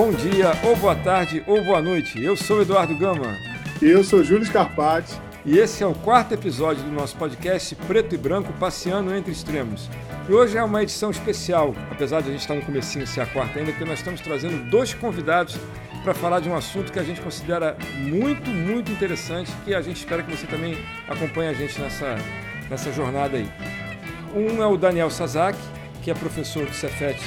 bom dia, ou boa tarde, ou boa noite. Eu sou Eduardo Gama. E eu sou Júlio Scarpati. E esse é o quarto episódio do nosso podcast Preto e Branco Passeando Entre Extremos. E hoje é uma edição especial, apesar de a gente estar no comecinho ser a quarta ainda, porque nós estamos trazendo dois convidados para falar de um assunto que a gente considera muito, muito interessante, que a gente espera que você também acompanhe a gente nessa, nessa jornada aí. Um é o Daniel Sazak, que é professor do Cefet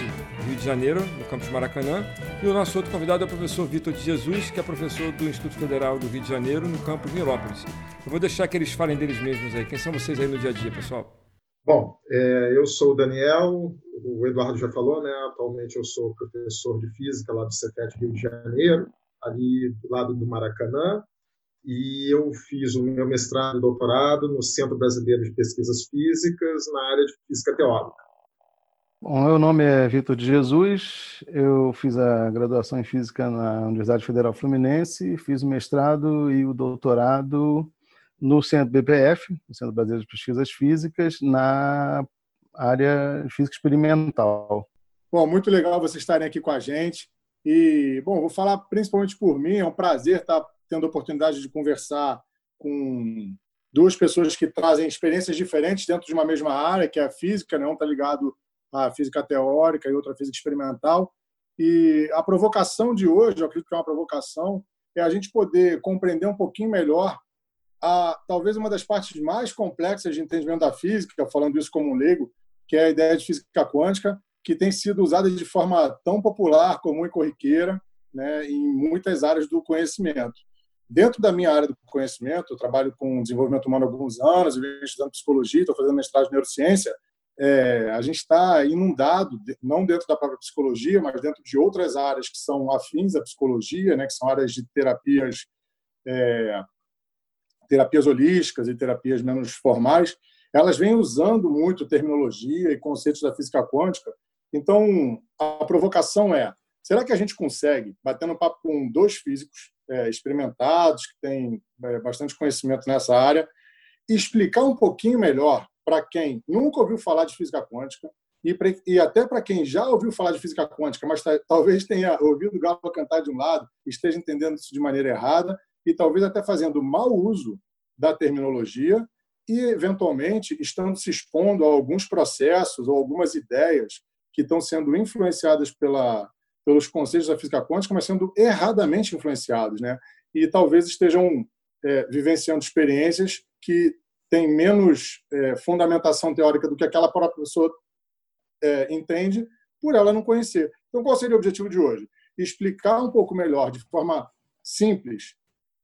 Rio de Janeiro, no campus Maracanã, e o nosso outro convidado é o professor Vitor de Jesus, que é professor do Instituto Federal do Rio de Janeiro, no campus Mirópolis. Eu vou deixar que eles falem deles mesmos aí. Quem são vocês aí no dia a dia, pessoal? Bom, é, eu sou o Daniel, o Eduardo já falou, né? Atualmente eu sou professor de física lá do Cefet Rio de Janeiro, ali do lado do Maracanã, e eu fiz o meu mestrado e doutorado no Centro Brasileiro de Pesquisas Físicas na área de física teórica. Bom, meu nome é Vitor de Jesus, eu fiz a graduação em Física na Universidade Federal Fluminense, fiz o mestrado e o doutorado no Centro BPF, no Centro Brasileiro de Pesquisas Físicas, na área de Física Experimental. Bom, muito legal vocês estarem aqui com a gente. E, bom, vou falar principalmente por mim, é um prazer estar tendo a oportunidade de conversar com duas pessoas que trazem experiências diferentes dentro de uma mesma área, que é a física, né? um está ligado a física teórica e outra física experimental. E a provocação de hoje, eu acredito que é uma provocação, é a gente poder compreender um pouquinho melhor a talvez uma das partes mais complexas de entendimento da física, falando isso como um leigo, que é a ideia de física quântica, que tem sido usada de forma tão popular, comum e corriqueira, né, em muitas áreas do conhecimento. Dentro da minha área do conhecimento, eu trabalho com desenvolvimento humano há alguns anos, eu venho estudando psicologia, estou fazendo mestrado em neurociência, é, a gente está inundado, não dentro da própria psicologia, mas dentro de outras áreas que são afins à psicologia, né, que são áreas de terapias, é, terapias holísticas e terapias menos formais, elas vêm usando muito terminologia e conceitos da física quântica. Então, a provocação é: será que a gente consegue, batendo papo com dois físicos é, experimentados, que têm é, bastante conhecimento nessa área, explicar um pouquinho melhor para quem nunca ouviu falar de física quântica e, pra, e até para quem já ouviu falar de física quântica, mas tá, talvez tenha ouvido o galo cantar de um lado, esteja entendendo isso de maneira errada e talvez até fazendo mau uso da terminologia e, eventualmente, estando se expondo a alguns processos ou algumas ideias que estão sendo influenciadas pela, pelos conceitos da física quântica, mas sendo erradamente influenciados, né? E talvez estejam é, vivenciando experiências que tem menos é, fundamentação teórica do que aquela própria pessoa é, entende, por ela não conhecer. Então, qual seria o objetivo de hoje? Explicar um pouco melhor, de forma simples,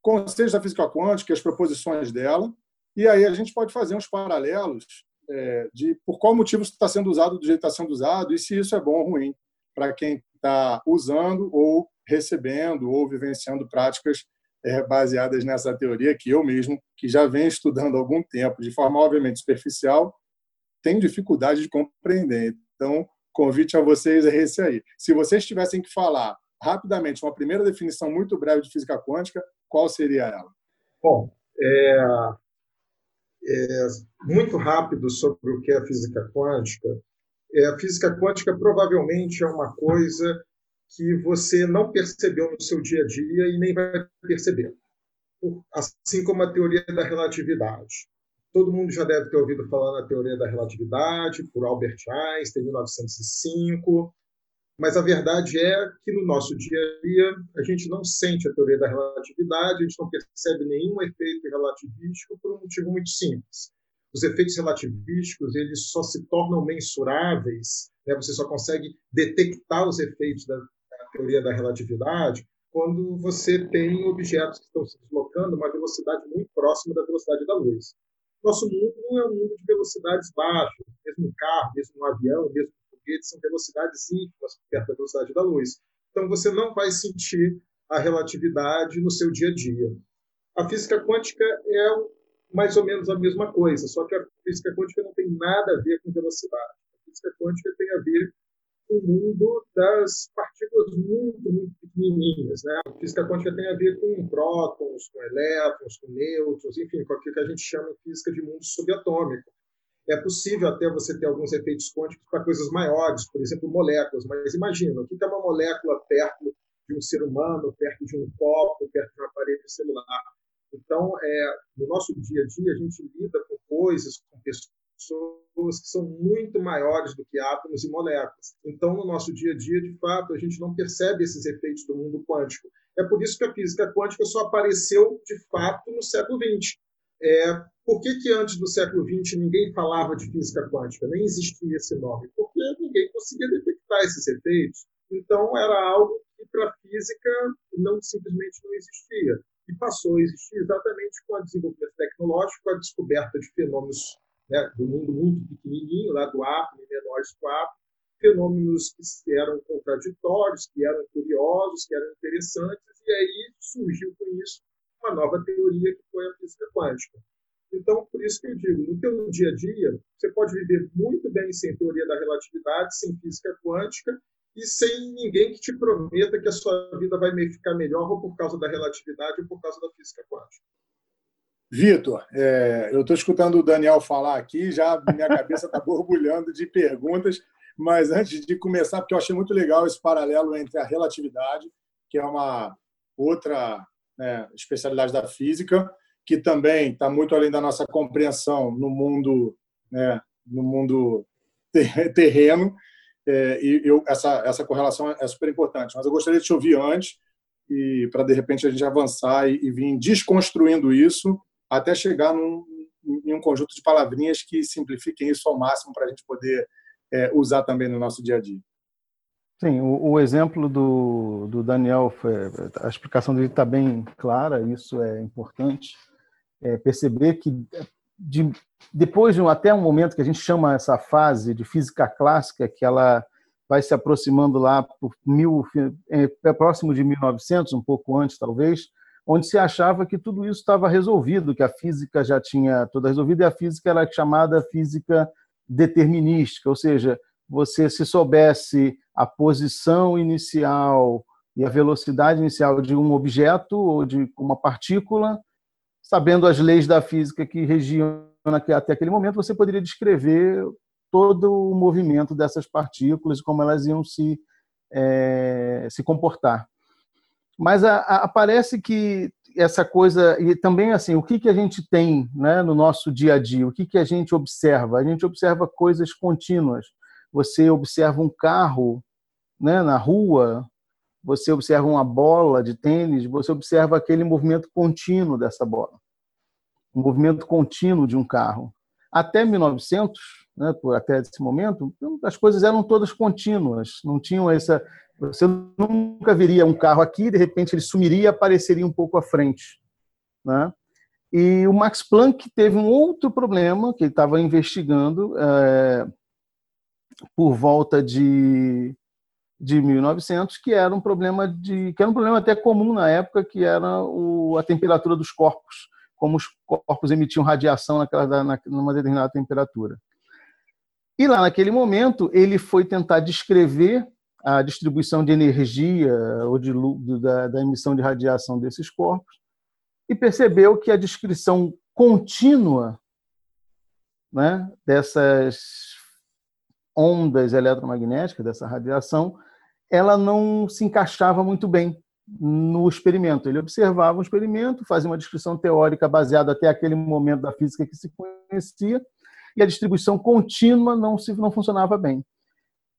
conceitos da física quântica, as proposições dela, e aí a gente pode fazer uns paralelos é, de por qual motivo está sendo usado do jeito que está sendo usado e se isso é bom ou ruim para quem está usando ou recebendo ou vivenciando práticas é, baseadas nessa teoria que eu mesmo, que já venho estudando há algum tempo, de forma obviamente superficial, tenho dificuldade de compreender. Então, convite a vocês é esse aí. Se vocês tivessem que falar rapidamente uma primeira definição muito breve de física quântica, qual seria ela? Bom, é, é, muito rápido sobre o que é física quântica. É, a física quântica provavelmente é uma coisa que você não percebeu no seu dia a dia e nem vai perceber. Assim como a teoria da relatividade. Todo mundo já deve ter ouvido falar na teoria da relatividade, por Albert Einstein, em 1905. Mas a verdade é que no nosso dia a dia a gente não sente a teoria da relatividade, a gente não percebe nenhum efeito relativístico por um motivo muito simples. Os efeitos relativísticos eles só se tornam mensuráveis, né? você só consegue detectar os efeitos da, teoria da relatividade quando você tem objetos que estão se deslocando a uma velocidade muito próxima da velocidade da luz. Nosso mundo é um mundo de velocidades baixas, mesmo um carro, mesmo um avião, mesmo um foguete, são velocidades ínfimas perto da velocidade da luz. Então você não vai sentir a relatividade no seu dia a dia. A física quântica é mais ou menos a mesma coisa, só que a física quântica não tem nada a ver com velocidade. A física quântica tem a ver o mundo das partículas muito, muito pequenininhas. Né? A física quântica tem a ver com prótons, com elétrons, com nêutrons, enfim, com aquilo que a gente chama de física de mundo subatômico. É possível até você ter alguns efeitos quânticos para coisas maiores, por exemplo, moléculas. Mas imagina, o que é uma molécula perto de um ser humano, perto de um copo, perto de um aparelho celular. Então, é, no nosso dia a dia, a gente lida com coisas, com pessoas que são muito maiores do que átomos e moléculas. Então, no nosso dia a dia, de fato, a gente não percebe esses efeitos do mundo quântico. É por isso que a física quântica só apareceu, de fato, no século XX. É, por que, que antes do século XX ninguém falava de física quântica? Nem existia esse nome. Porque ninguém conseguia detectar esses efeitos. Então, era algo que para a física não simplesmente não existia. E passou a existir exatamente com o desenvolvimento tecnológico, com a descoberta de fenômenos né, do mundo muito pequenininho, lá do átomo, menores do átomo, fenômenos que eram contraditórios, que eram curiosos, que eram interessantes, e aí surgiu com isso uma nova teoria que foi a física quântica. Então, por isso que eu digo, no teu dia a dia, você pode viver muito bem sem teoria da relatividade, sem física quântica, e sem ninguém que te prometa que a sua vida vai ficar melhor ou por causa da relatividade ou por causa da física quântica. Vitor, é, eu estou escutando o Daniel falar aqui, já minha cabeça está borbulhando de perguntas, mas antes de começar, porque eu achei muito legal esse paralelo entre a relatividade, que é uma outra né, especialidade da física, que também está muito além da nossa compreensão no mundo, né, no mundo terreno, é, e eu, essa, essa correlação é super importante. Mas eu gostaria de te ouvir antes, e para de repente a gente avançar e, e vir desconstruindo isso até chegar num, em um conjunto de palavrinhas que simplifiquem isso ao máximo para a gente poder é, usar também no nosso dia a dia. Sim, o, o exemplo do, do Daniel, a explicação dele está bem clara, isso é importante. É perceber que de, depois de um, até um momento que a gente chama essa fase de física clássica, que ela vai se aproximando lá por mil, é próximo de 1900, um pouco antes talvez, onde se achava que tudo isso estava resolvido, que a física já tinha toda resolvida, e a física era chamada física determinística, ou seja, você se soubesse a posição inicial e a velocidade inicial de um objeto ou de uma partícula, sabendo as leis da física que regiam até aquele momento, você poderia descrever todo o movimento dessas partículas e como elas iam se, é, se comportar. Mas a, a, parece que essa coisa e também assim o que que a gente tem né, no nosso dia a dia o que que a gente observa a gente observa coisas contínuas você observa um carro né, na rua você observa uma bola de tênis, você observa aquele movimento contínuo dessa bola, um movimento contínuo de um carro. Até 1900, né, até esse momento, as coisas eram todas contínuas, não tinham essa. Você nunca veria um carro aqui, de repente ele sumiria e apareceria um pouco à frente. Né? E o Max Planck teve um outro problema que ele estava investigando é, por volta de de 1900, que era um problema de que era um problema até comum na época, que era o, a temperatura dos corpos, como os corpos emitiam radiação naquela na, numa determinada temperatura. E lá naquele momento ele foi tentar descrever a distribuição de energia ou de da, da emissão de radiação desses corpos e percebeu que a descrição contínua né, dessas ondas eletromagnéticas, dessa radiação, ela não se encaixava muito bem no experimento. Ele observava um experimento, fazia uma descrição teórica baseada até aquele momento da física que se conhecia, e a distribuição contínua não, se, não funcionava bem.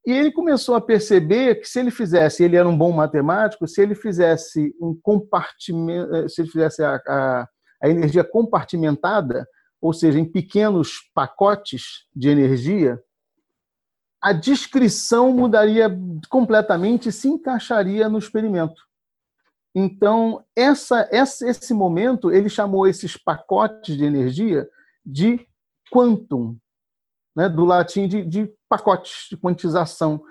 E ele começou a perceber que se ele fizesse, ele era um bom matemático, se ele fizesse um compartimento, eh, se ele fizesse a, a, a energia compartimentada, ou seja, em pequenos pacotes de energia, a descrição mudaria completamente e se encaixaria no experimento. Então, essa, esse momento, ele chamou esses pacotes de energia de quantum, né, do latim de, de pacotes, de quantização,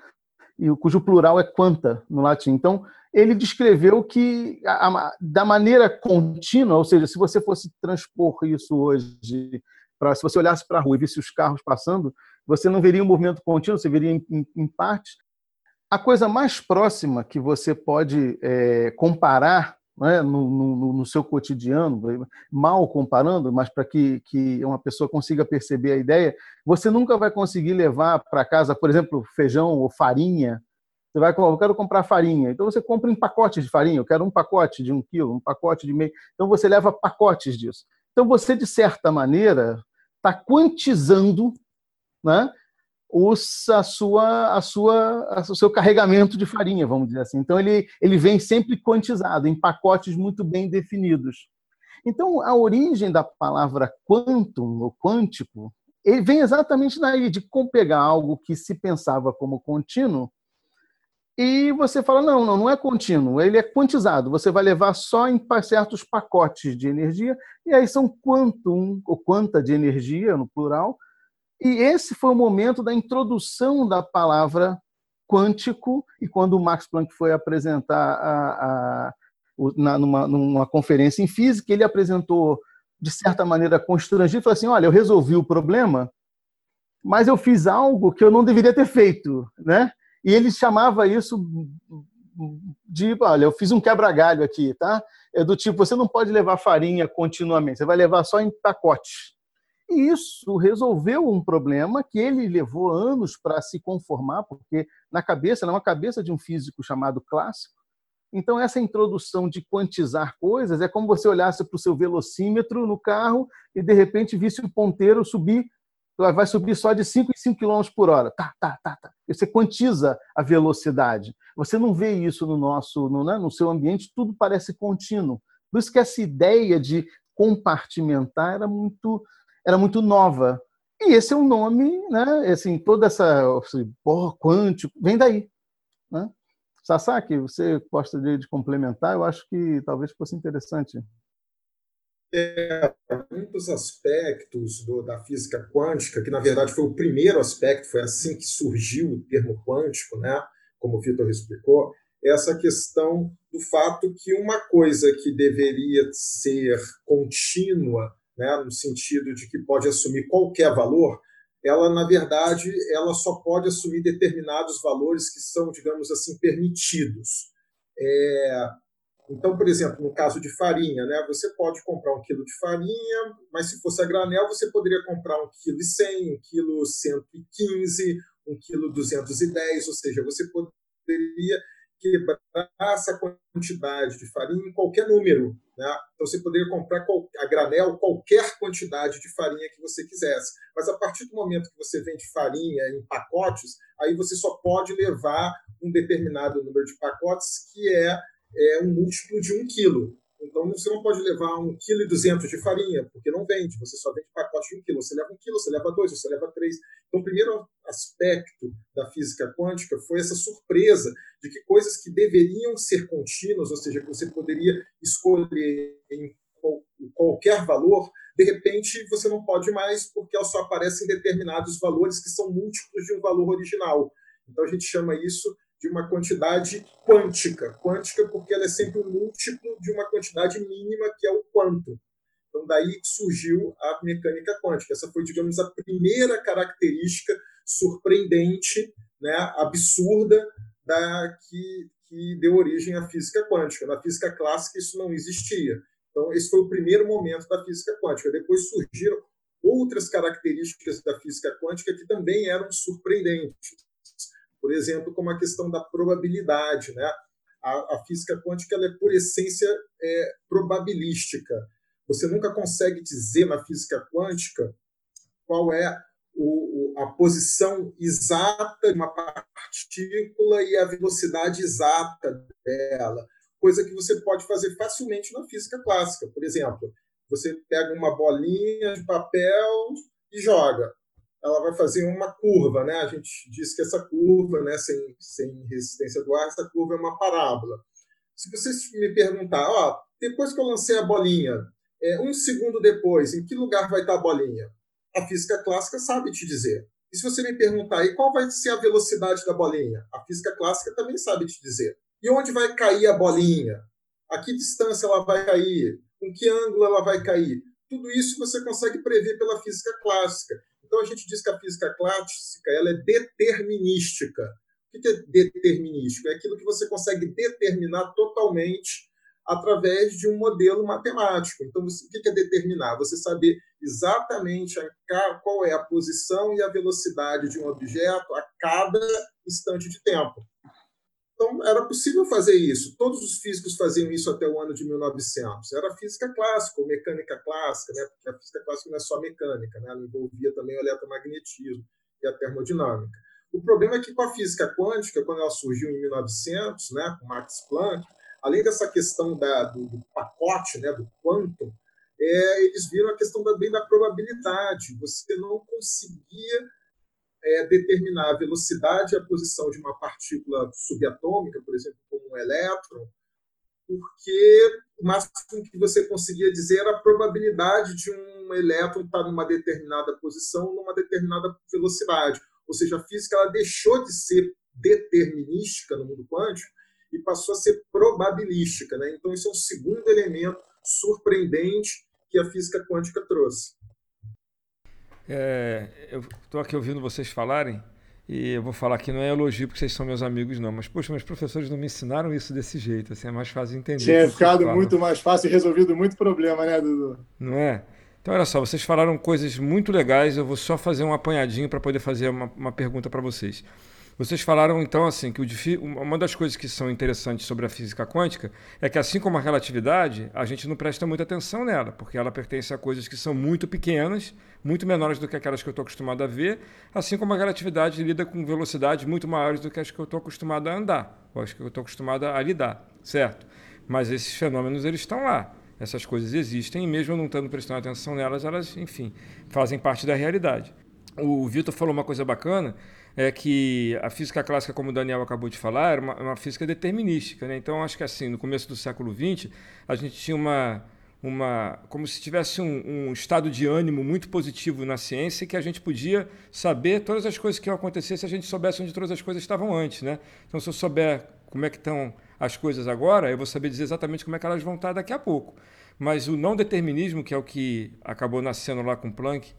e cujo plural é quanta no latim. Então, ele descreveu que, a, a, da maneira contínua, ou seja, se você fosse transpor isso hoje, pra, se você olhasse para a rua e visse os carros passando, você não veria um movimento contínuo, você veria em, em, em partes. A coisa mais próxima que você pode é, comparar né, no, no, no, seu cotidiano, mal comparando, mas para que, que uma pessoa consiga perceber a ideia, você nunca vai conseguir levar para casa, por exemplo, feijão ou farinha Você vai, eu quero comprar farinha. Então você compra em pacotes de farinha. Eu quero um pacote de um quilo, um pacote de meio. Então você leva pacotes disso. Então você, de certa maneira, está quantizando né, os, a sua, a sua, o seu carregamento de farinha, vamos dizer assim. Então ele, ele vem sempre quantizado, em pacotes muito bem definidos. Então a origem da palavra quantum, ou quântico, ele vem exatamente daí, de pegar algo que se pensava como contínuo e você fala, não, não, não é contínuo, ele é quantizado. Você vai levar só em certos pacotes de energia, e aí são quantum, ou quanta de energia, no plural. E esse foi o momento da introdução da palavra quântico, e quando o Max Planck foi apresentar a, a, na, numa, numa conferência em física, ele apresentou, de certa maneira, constrangido, falou assim, olha, eu resolvi o problema, mas eu fiz algo que eu não deveria ter feito, né? E ele chamava isso de, olha, eu fiz um quebra-galho aqui, tá? É do tipo, você não pode levar farinha continuamente, você vai levar só em pacotes. E isso resolveu um problema que ele levou anos para se conformar, porque na cabeça, na cabeça de um físico chamado clássico, então essa introdução de quantizar coisas é como você olhasse para o seu velocímetro no carro e de repente visse o ponteiro subir vai subir só de 5 em 5 km por hora. Tá, tá, tá, tá. Você quantiza a velocidade. Você não vê isso no nosso, no, né, no seu ambiente, tudo parece contínuo. Por isso que essa ideia de compartimentar era muito, era muito nova. E esse é um nome, né? Assim, toda essa assim, porra, quântico, vem daí. Né? Sasaki, você gosta de, complementar? Eu acho que talvez fosse interessante. É, muitos aspectos do, da física quântica, que na verdade foi o primeiro aspecto, foi assim que surgiu o termo quântico, né? como o Vitor explicou, essa questão do fato que uma coisa que deveria ser contínua, né, no sentido de que pode assumir qualquer valor, ela na verdade ela só pode assumir determinados valores que são, digamos assim, permitidos. É, então, por exemplo, no caso de farinha, né, você pode comprar um quilo de farinha, mas se fosse a granel, você poderia comprar um quilo e cem, um quilo cento e quinze, um quilo duzentos e dez, ou seja, você poderia quebrar essa quantidade de farinha em qualquer número. Né? Então, você poderia comprar a granel qualquer quantidade de farinha que você quisesse. Mas a partir do momento que você vende farinha em pacotes, aí você só pode levar um determinado número de pacotes que é é um múltiplo de um quilo. Então você não pode levar um quilo e duzentos de farinha, porque não vende. Você só vende pacote de um quilo. Você leva um quilo, você leva dois, você leva três. Então o primeiro aspecto da física quântica foi essa surpresa de que coisas que deveriam ser contínuas, ou seja, que você poderia escolher em qualquer valor, de repente você não pode mais porque só aparecem determinados valores que são múltiplos de um valor original. Então a gente chama isso de uma quantidade quântica. Quântica porque ela é sempre um múltiplo de uma quantidade mínima, que é o quanto. Então, daí surgiu a mecânica quântica. Essa foi, digamos, a primeira característica surpreendente, né, absurda, da, que, que deu origem à física quântica. Na física clássica, isso não existia. Então, esse foi o primeiro momento da física quântica. Depois surgiram outras características da física quântica que também eram surpreendentes por exemplo, como a questão da probabilidade. Né? A, a física quântica é, por essência, é probabilística. Você nunca consegue dizer na física quântica qual é o, a posição exata de uma partícula e a velocidade exata dela, coisa que você pode fazer facilmente na física clássica. Por exemplo, você pega uma bolinha de papel e joga ela vai fazer uma curva, né? A gente diz que essa curva, né, sem, sem resistência do ar, essa curva é uma parábola. Se você me perguntar, ó, depois que eu lancei a bolinha, é, um segundo depois, em que lugar vai estar a bolinha? A física clássica sabe te dizer. E se você me perguntar, e qual vai ser a velocidade da bolinha? A física clássica também sabe te dizer. E onde vai cair a bolinha? A que distância ela vai cair? Com que ângulo ela vai cair? Tudo isso você consegue prever pela física clássica. Então a gente diz que a física clássica ela é determinística. O que é determinístico? É aquilo que você consegue determinar totalmente através de um modelo matemático. Então, o que é determinar? Você saber exatamente qual é a posição e a velocidade de um objeto a cada instante de tempo. Então, era possível fazer isso. Todos os físicos faziam isso até o ano de 1900. Era física clássica, ou mecânica clássica, né? porque a física clássica não é só mecânica, né? ela envolvia também o eletromagnetismo e a termodinâmica. O problema é que com a física quântica, quando ela surgiu em 1900, né, com Max Planck, além dessa questão da, do, do, pacote, né, do quantum, é, eles viram a questão também da probabilidade. Você não conseguia é, determinar a velocidade e a posição de uma partícula subatômica, por exemplo, como um elétron, porque o máximo que você conseguia dizer era a probabilidade de um elétron estar numa determinada posição, numa determinada velocidade. Ou seja, a física ela deixou de ser determinística no mundo quântico e passou a ser probabilística. Né? Então, isso é um segundo elemento surpreendente que a física quântica trouxe. É, eu estou aqui ouvindo vocês falarem e eu vou falar que não é elogio porque vocês são meus amigos, não. Mas, poxa, meus professores não me ensinaram isso desse jeito. Assim, é mais fácil de entender. Tinha ficado muito mais fácil e resolvido muito problema, né, Dudu? Não é? Então, olha só, vocês falaram coisas muito legais. Eu vou só fazer um apanhadinho para poder fazer uma, uma pergunta para vocês. Vocês falaram então assim que uma das coisas que são interessantes sobre a física quântica é que assim como a relatividade, a gente não presta muita atenção nela, porque ela pertence a coisas que são muito pequenas, muito menores do que aquelas que eu estou acostumado a ver, assim como a relatividade lida com velocidades muito maiores do que as que eu estou acostumado a andar, ou as que eu estou acostumado a lidar, certo? Mas esses fenômenos eles estão lá essas coisas existem e mesmo não estando prestando atenção nelas, elas, enfim, fazem parte da realidade. O Vitor falou uma coisa bacana, é que a física clássica, como o Daniel acabou de falar, era uma, uma física determinística. Né? Então, acho que assim, no começo do século XX, a gente tinha uma, uma como se tivesse um, um, estado de ânimo muito positivo na ciência que a gente podia saber todas as coisas que iam acontecer se a gente soubesse onde todas as coisas estavam antes. Né? Então, se eu souber como é que estão as coisas agora, eu vou saber dizer exatamente como é que elas vão estar daqui a pouco. Mas o não determinismo, que é o que acabou nascendo lá com Planck,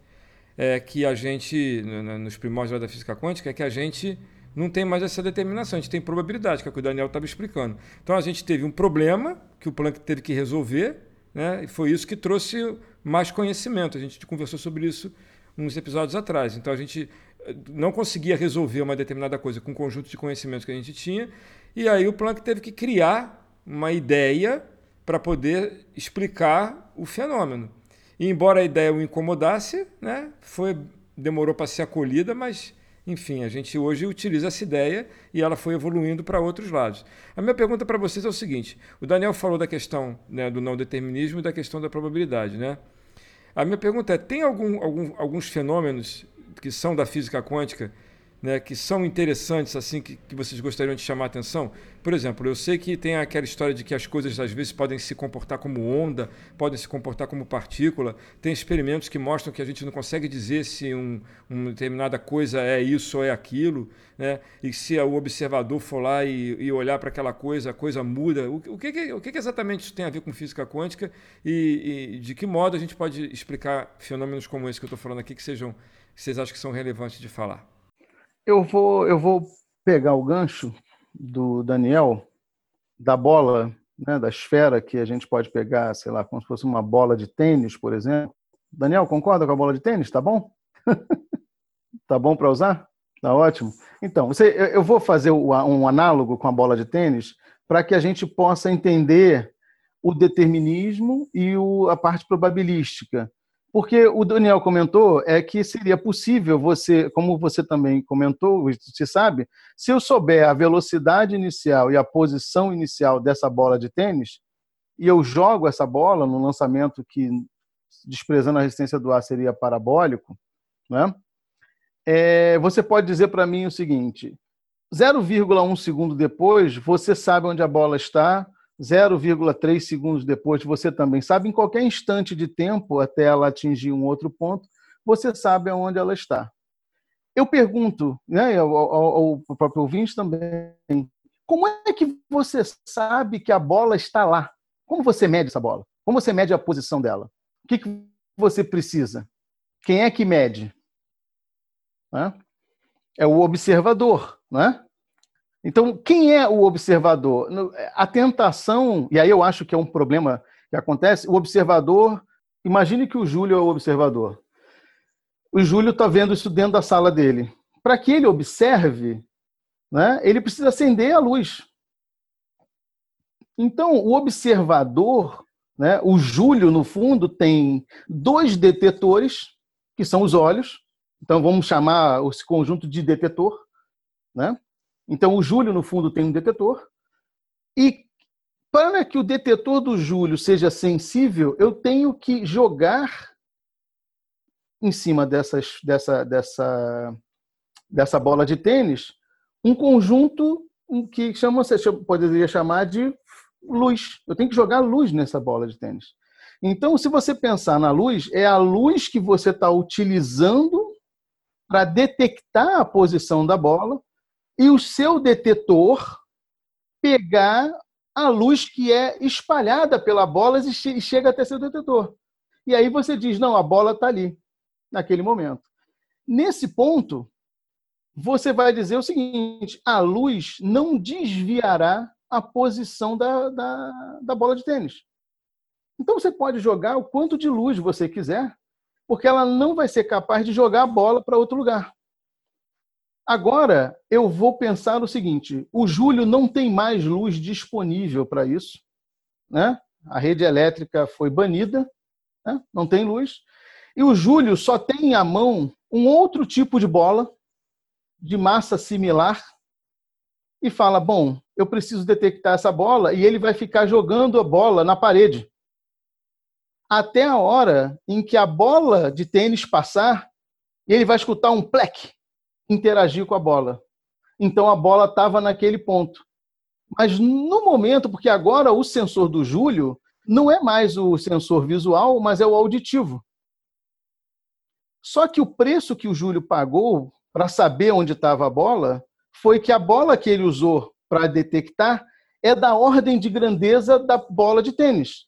é que a gente, nos primórdios da física quântica, é que a gente não tem mais essa determinação, a gente tem probabilidade, que é o que o Daniel estava explicando. Então a gente teve um problema que o Planck teve que resolver, né? e foi isso que trouxe mais conhecimento. A gente conversou sobre isso uns episódios atrás. Então a gente eh, não conseguia resolver uma determinada coisa com o conjunto de conhecimentos que a gente tinha, e aí o Planck teve que criar uma ideia para poder explicar o fenômeno. E embora a ideia o incomodasse, né, foi demorou para ser acolhida, mas enfim, a gente hoje utiliza essa ideia e ela foi evoluindo para outros lados. A minha pergunta para vocês é o seguinte: o Daniel falou da questão né, do não determinismo e da questão da probabilidade, né? A minha pergunta é: tem algum, algum, alguns fenômenos que são da física quântica né, que são interessantes, assim, que, que vocês gostariam de chamar a atenção? Por exemplo, eu sei que tem aquela história de que as coisas às vezes podem se comportar como onda, podem se comportar como partícula. Tem experimentos que mostram que a gente não consegue dizer se um, uma determinada coisa é isso ou é aquilo, né? E se o observador for lá e, e olhar para aquela coisa, a coisa muda. O, o, que, o que, exatamente isso tem a ver com física quântica e, e de que modo a gente pode explicar fenômenos como esse que eu estou falando aqui que sejam que vocês acham que são relevantes de falar? Eu vou, eu vou pegar o gancho do Daniel da bola, né, da esfera que a gente pode pegar, sei lá, como se fosse uma bola de tênis, por exemplo. Daniel, concorda com a bola de tênis? Tá bom? tá bom para usar? Tá ótimo. Então, você, eu vou fazer um análogo com a bola de tênis para que a gente possa entender o determinismo e a parte probabilística. Porque o Daniel comentou é que seria possível você, como você também comentou, se sabe, se eu souber a velocidade inicial e a posição inicial dessa bola de tênis, e eu jogo essa bola no lançamento que, desprezando a resistência do ar, seria parabólico, né? É, você pode dizer para mim o seguinte: 0,1 segundo depois, você sabe onde a bola está, 0,3 segundos depois você também sabe, em qualquer instante de tempo até ela atingir um outro ponto, você sabe aonde ela está. Eu pergunto, né, ao, ao, ao próprio ouvinte também, como é que você sabe que a bola está lá? Como você mede essa bola? Como você mede a posição dela? O que, que você precisa? Quem é que mede? É o observador, né? Então, quem é o observador? A tentação, e aí eu acho que é um problema que acontece, o observador, imagine que o Júlio é o observador. O Júlio está vendo isso dentro da sala dele. Para que ele observe, né, ele precisa acender a luz. Então, o observador, né, o Júlio, no fundo, tem dois detetores, que são os olhos. Então, vamos chamar esse conjunto de detetor. Né? Então, o Júlio, no fundo, tem um detetor. E para que o detetor do Júlio seja sensível, eu tenho que jogar em cima dessas, dessa, dessa, dessa bola de tênis um conjunto que chama, você poderia chamar de luz. Eu tenho que jogar luz nessa bola de tênis. Então, se você pensar na luz, é a luz que você está utilizando para detectar a posição da bola e o seu detetor pegar a luz que é espalhada pela bola e chega até seu detetor. E aí você diz: não, a bola está ali, naquele momento. Nesse ponto, você vai dizer o seguinte: a luz não desviará a posição da, da, da bola de tênis. Então você pode jogar o quanto de luz você quiser, porque ela não vai ser capaz de jogar a bola para outro lugar. Agora, eu vou pensar o seguinte: o Júlio não tem mais luz disponível para isso. Né? A rede elétrica foi banida, né? não tem luz. E o Júlio só tem à mão um outro tipo de bola, de massa similar, e fala: Bom, eu preciso detectar essa bola, e ele vai ficar jogando a bola na parede. Até a hora em que a bola de tênis passar, ele vai escutar um plec, interagir com a bola. Então a bola estava naquele ponto. Mas no momento, porque agora o sensor do Júlio não é mais o sensor visual, mas é o auditivo. Só que o preço que o Júlio pagou para saber onde estava a bola foi que a bola que ele usou para detectar é da ordem de grandeza da bola de tênis.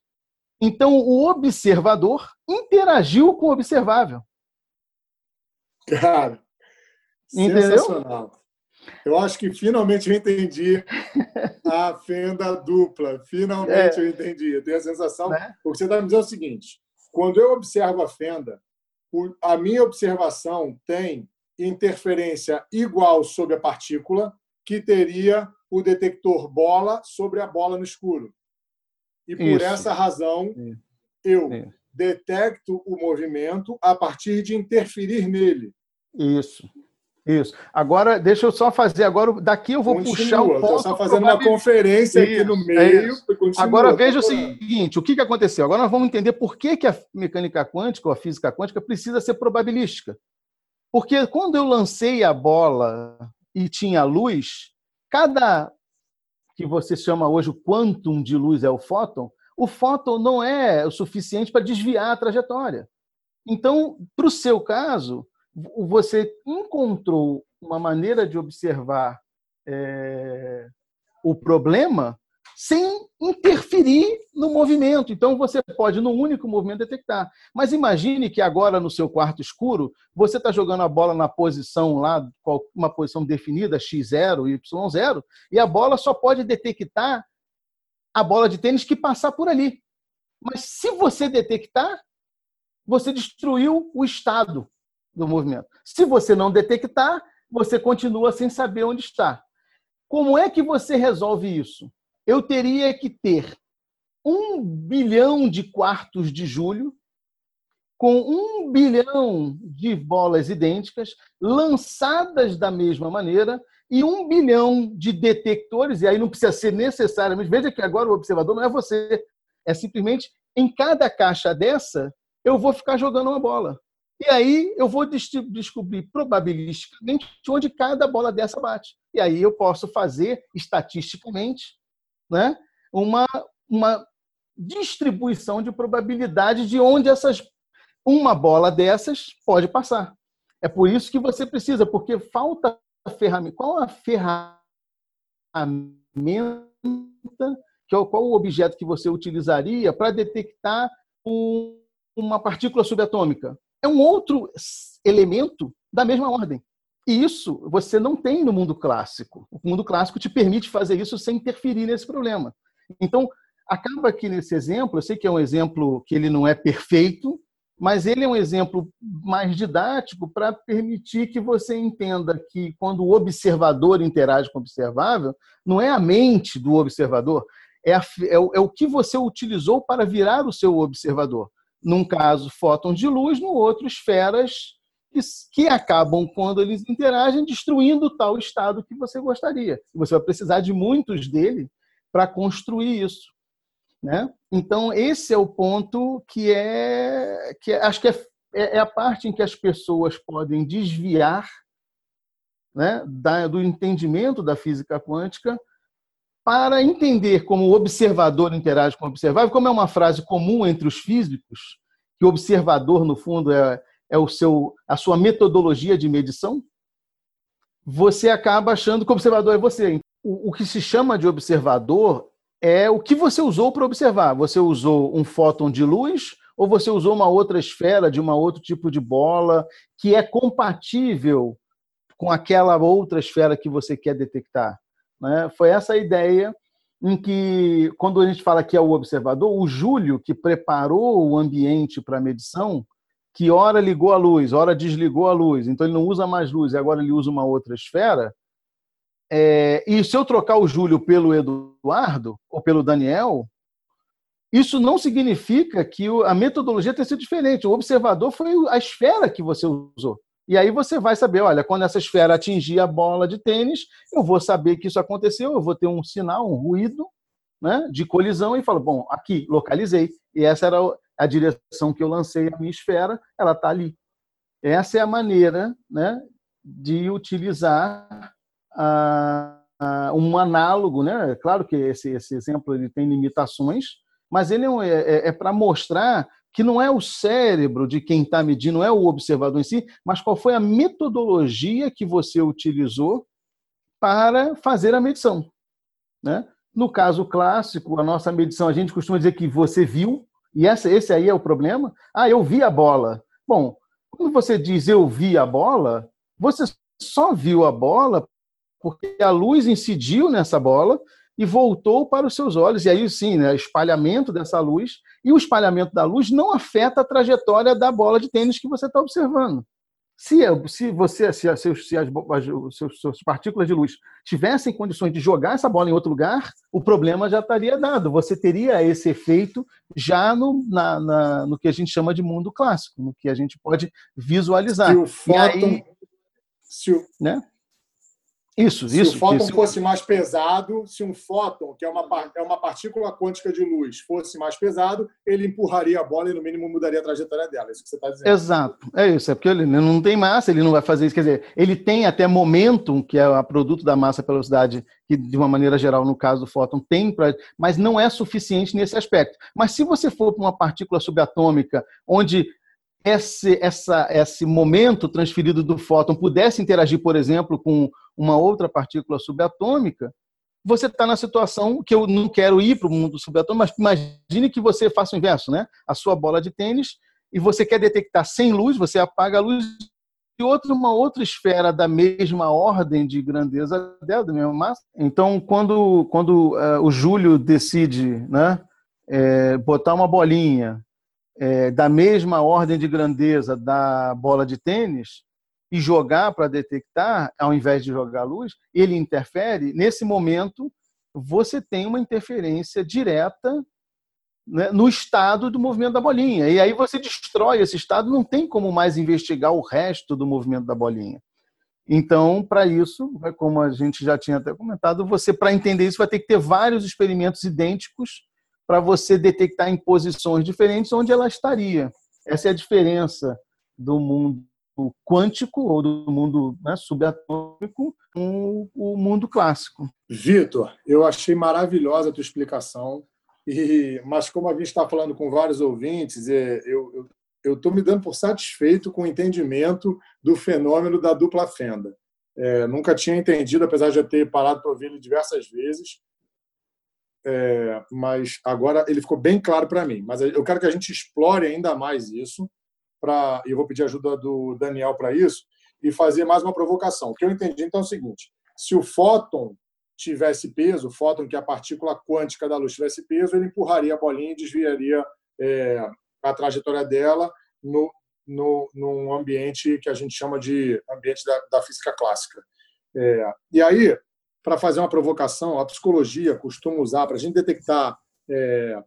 Então, o observador interagiu com o observável. Cara, Entendeu? sensacional. Eu acho que finalmente eu entendi a fenda dupla. Finalmente é. eu entendi. Eu tenho a sensação. Né? Porque você está me dizendo o seguinte: quando eu observo a fenda, a minha observação tem interferência igual sobre a partícula que teria o detector bola sobre a bola no escuro. E por Isso. essa razão, eu Isso. detecto o movimento a partir de interferir nele. Isso. Isso. Agora, deixa eu só fazer. Agora, daqui eu vou Continua, puxar o ponto. Estou só fazendo uma conferência Isso, aqui no é meio. É Agora, veja o seguinte: o que, que aconteceu? Agora nós vamos entender por que, que a mecânica quântica ou a física quântica precisa ser probabilística. Porque quando eu lancei a bola e tinha luz, cada que você chama hoje o quantum de luz é o fóton, o fóton não é o suficiente para desviar a trajetória. Então, para o seu caso, você encontrou uma maneira de observar é, o problema sem interferir no movimento. Então, você pode, no único movimento, detectar. Mas imagine que agora, no seu quarto escuro, você está jogando a bola na posição lá, uma posição definida, x0, y0, e a bola só pode detectar a bola de tênis que passar por ali. Mas se você detectar, você destruiu o estado do movimento. Se você não detectar, você continua sem saber onde está. Como é que você resolve isso? Eu teria que ter um bilhão de quartos de julho com um bilhão de bolas idênticas lançadas da mesma maneira e um bilhão de detectores, e aí não precisa ser necessariamente. Veja que agora o observador não é você, é simplesmente em cada caixa dessa eu vou ficar jogando uma bola. E aí eu vou descobrir probabilisticamente onde cada bola dessa bate. E aí eu posso fazer estatisticamente né, uma, uma distribuição de probabilidade de onde essas uma bola dessas pode passar. É por isso que você precisa, porque falta ferramenta. Qual a ferramenta, é qual o objeto que você utilizaria para detectar um, uma partícula subatômica? É um outro elemento da mesma ordem. E isso você não tem no mundo clássico. O mundo clássico te permite fazer isso sem interferir nesse problema. Então, acaba aqui nesse exemplo, eu sei que é um exemplo que ele não é perfeito, mas ele é um exemplo mais didático para permitir que você entenda que quando o observador interage com o observável, não é a mente do observador, é, a, é, o, é o que você utilizou para virar o seu observador. Num caso, fótons de luz, no outro, esferas que, que acabam, quando eles interagem, destruindo tal estado que você gostaria. Você vai precisar de muitos dele para construir isso. Né? Então, esse é o ponto que é. que é, acho que é, é, é a parte em que as pessoas podem desviar né, da, do entendimento da física quântica para entender como o observador interage com o observável, como é uma frase comum entre os físicos, que o observador, no fundo, é, é o seu, a sua metodologia de medição, você acaba achando que o observador é você. O, o que se chama de observador é o que você usou para observar. Você usou um fóton de luz ou você usou uma outra esfera de um outro tipo de bola que é compatível com aquela outra esfera que você quer detectar. Né? Foi essa ideia em que, quando a gente fala que é o observador, o Júlio, que preparou o ambiente para a medição, que hora ligou a luz, hora desligou a luz, então ele não usa mais luz e agora ele usa uma outra esfera, é, e se eu trocar o Júlio pelo Eduardo ou pelo Daniel, isso não significa que a metodologia tenha sido diferente. O observador foi a esfera que você usou. E aí você vai saber, olha, quando essa esfera atingir a bola de tênis, eu vou saber que isso aconteceu, eu vou ter um sinal, um ruído né, de colisão e falo, bom, aqui, localizei. E essa era a direção que eu lancei a minha esfera, ela está ali. Essa é a maneira né, de utilizar um análogo, né? Claro que esse, esse exemplo ele tem limitações, mas ele é, é, é para mostrar que não é o cérebro de quem está medindo, não é o observador em si, mas qual foi a metodologia que você utilizou para fazer a medição. Né? No caso clássico, a nossa medição, a gente costuma dizer que você viu, e essa, esse aí é o problema. Ah, eu vi a bola. Bom, quando você diz eu vi a bola, você só viu a bola porque a luz incidiu nessa bola e voltou para os seus olhos. E aí sim, né, espalhamento dessa luz. E o espalhamento da luz não afeta a trajetória da bola de tênis que você está observando. Se, se você, se, se, se as, as, suas partículas de luz tivessem condições de jogar essa bola em outro lugar, o problema já estaria dado. Você teria esse efeito já no, na, na, no que a gente chama de mundo clássico, no que a gente pode visualizar. Se o fóton, aí, se o, né? Isso, se isso. Se o fóton isso. fosse mais pesado, se um fóton, que é uma, é uma partícula quântica de luz, fosse mais pesado, ele empurraria a bola e, no mínimo, mudaria a trajetória dela. É isso que você está dizendo. Exato. É isso. É porque ele não tem massa, ele não vai fazer isso. Quer dizer, ele tem até momentum, que é o produto da massa pela velocidade, que, de uma maneira geral, no caso do fóton, tem, pra, mas não é suficiente nesse aspecto. Mas se você for para uma partícula subatômica, onde esse, essa, esse momento transferido do fóton pudesse interagir, por exemplo, com uma outra partícula subatômica, você está na situação que eu não quero ir para o mundo subatômico, mas imagine que você faça o inverso, né? A sua bola de tênis e você quer detectar sem luz, você apaga a luz e outra uma outra esfera da mesma ordem de grandeza dela, da mesma massa. Então, quando quando uh, o Júlio decide, né, é, botar uma bolinha é, da mesma ordem de grandeza da bola de tênis e jogar para detectar, ao invés de jogar luz, ele interfere. Nesse momento, você tem uma interferência direta né, no estado do movimento da bolinha. E aí você destrói esse estado, não tem como mais investigar o resto do movimento da bolinha. Então, para isso, como a gente já tinha até comentado, você, para entender isso, vai ter que ter vários experimentos idênticos para você detectar em posições diferentes onde ela estaria. Essa é a diferença do mundo quântico ou do mundo né, subatômico com o mundo clássico. Vitor, eu achei maravilhosa a tua explicação, e, mas como a gente está falando com vários ouvintes, é, eu estou me dando por satisfeito com o entendimento do fenômeno da dupla fenda. É, nunca tinha entendido, apesar de eu ter parado para ouvir ele diversas vezes, é, mas agora ele ficou bem claro para mim. Mas eu quero que a gente explore ainda mais isso, pra, e eu vou pedir ajuda do Daniel para isso, e fazer mais uma provocação. O que eu entendi então é o seguinte: se o fóton tivesse peso, o fóton, que é a partícula quântica da luz, tivesse peso, ele empurraria a bolinha e desviaria é, a trajetória dela no, no, num ambiente que a gente chama de ambiente da, da física clássica. É, e aí, para fazer uma provocação, a psicologia costuma usar para a gente detectar é,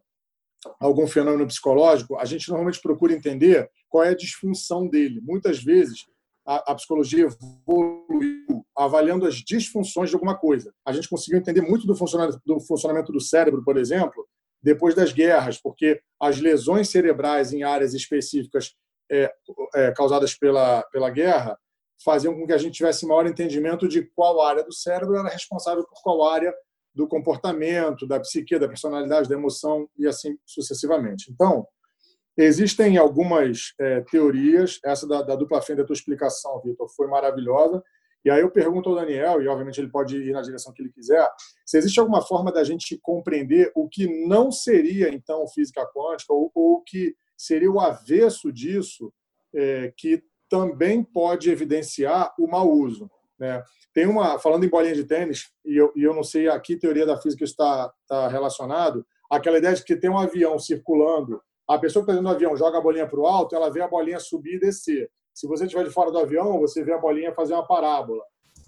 algum fenômeno psicológico, a gente normalmente procura entender qual é a disfunção dele. Muitas vezes, a, a, psicologia evoluiu avaliando as disfunções de alguma coisa. A gente conseguiu entender muito do funcionamento do, funcionamento do cérebro, por exemplo, depois das guerras, porque as lesões cerebrais em áreas específicas é, é, causadas pela, pela guerra faziam com que a gente tivesse maior entendimento de qual área do cérebro era responsável por qual área do comportamento, da psique, da personalidade, da emoção e assim sucessivamente. Então, existem algumas é, teorias, essa da, da dupla fenda, da tua explicação, Vitor, foi maravilhosa, e aí eu pergunto ao Daniel, e obviamente ele pode ir na direção que ele quiser, se existe alguma forma da gente compreender o que não seria, então, física quântica, ou o que seria o avesso disso, é, que também pode evidenciar o mau uso. Né? Tem uma, falando em bolinha de tênis, e eu, e eu não sei a que teoria da física está tá relacionado, aquela ideia de que tem um avião circulando, a pessoa que está dentro do avião joga a bolinha para o alto, ela vê a bolinha subir e descer. Se você estiver de fora do avião, você vê a bolinha fazer uma parábola.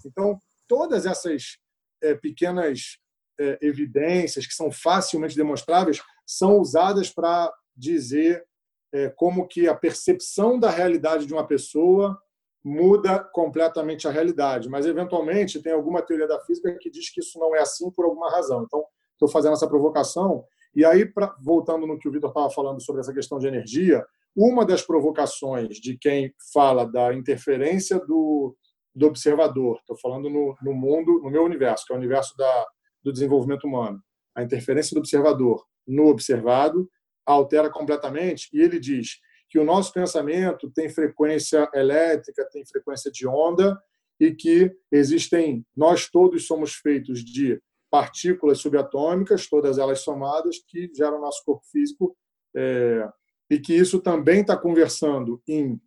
Então, todas essas é, pequenas é, evidências que são facilmente demonstráveis são usadas para dizer é, como que a percepção da realidade de uma pessoa muda completamente a realidade. Mas, eventualmente, tem alguma teoria da física que diz que isso não é assim por alguma razão. Então, estou fazendo essa provocação. E aí, pra, voltando no que o Vitor estava falando sobre essa questão de energia, uma das provocações de quem fala da interferência do, do observador, estou falando no, no, mundo, no meu universo, que é o universo da, do desenvolvimento humano, a interferência do observador no observado altera completamente, e ele diz que o nosso pensamento tem frequência elétrica, tem frequência de onda, e que existem, nós todos somos feitos de partículas subatômicas, todas elas somadas, que geram nosso corpo físico, é, e que isso também está conversando em,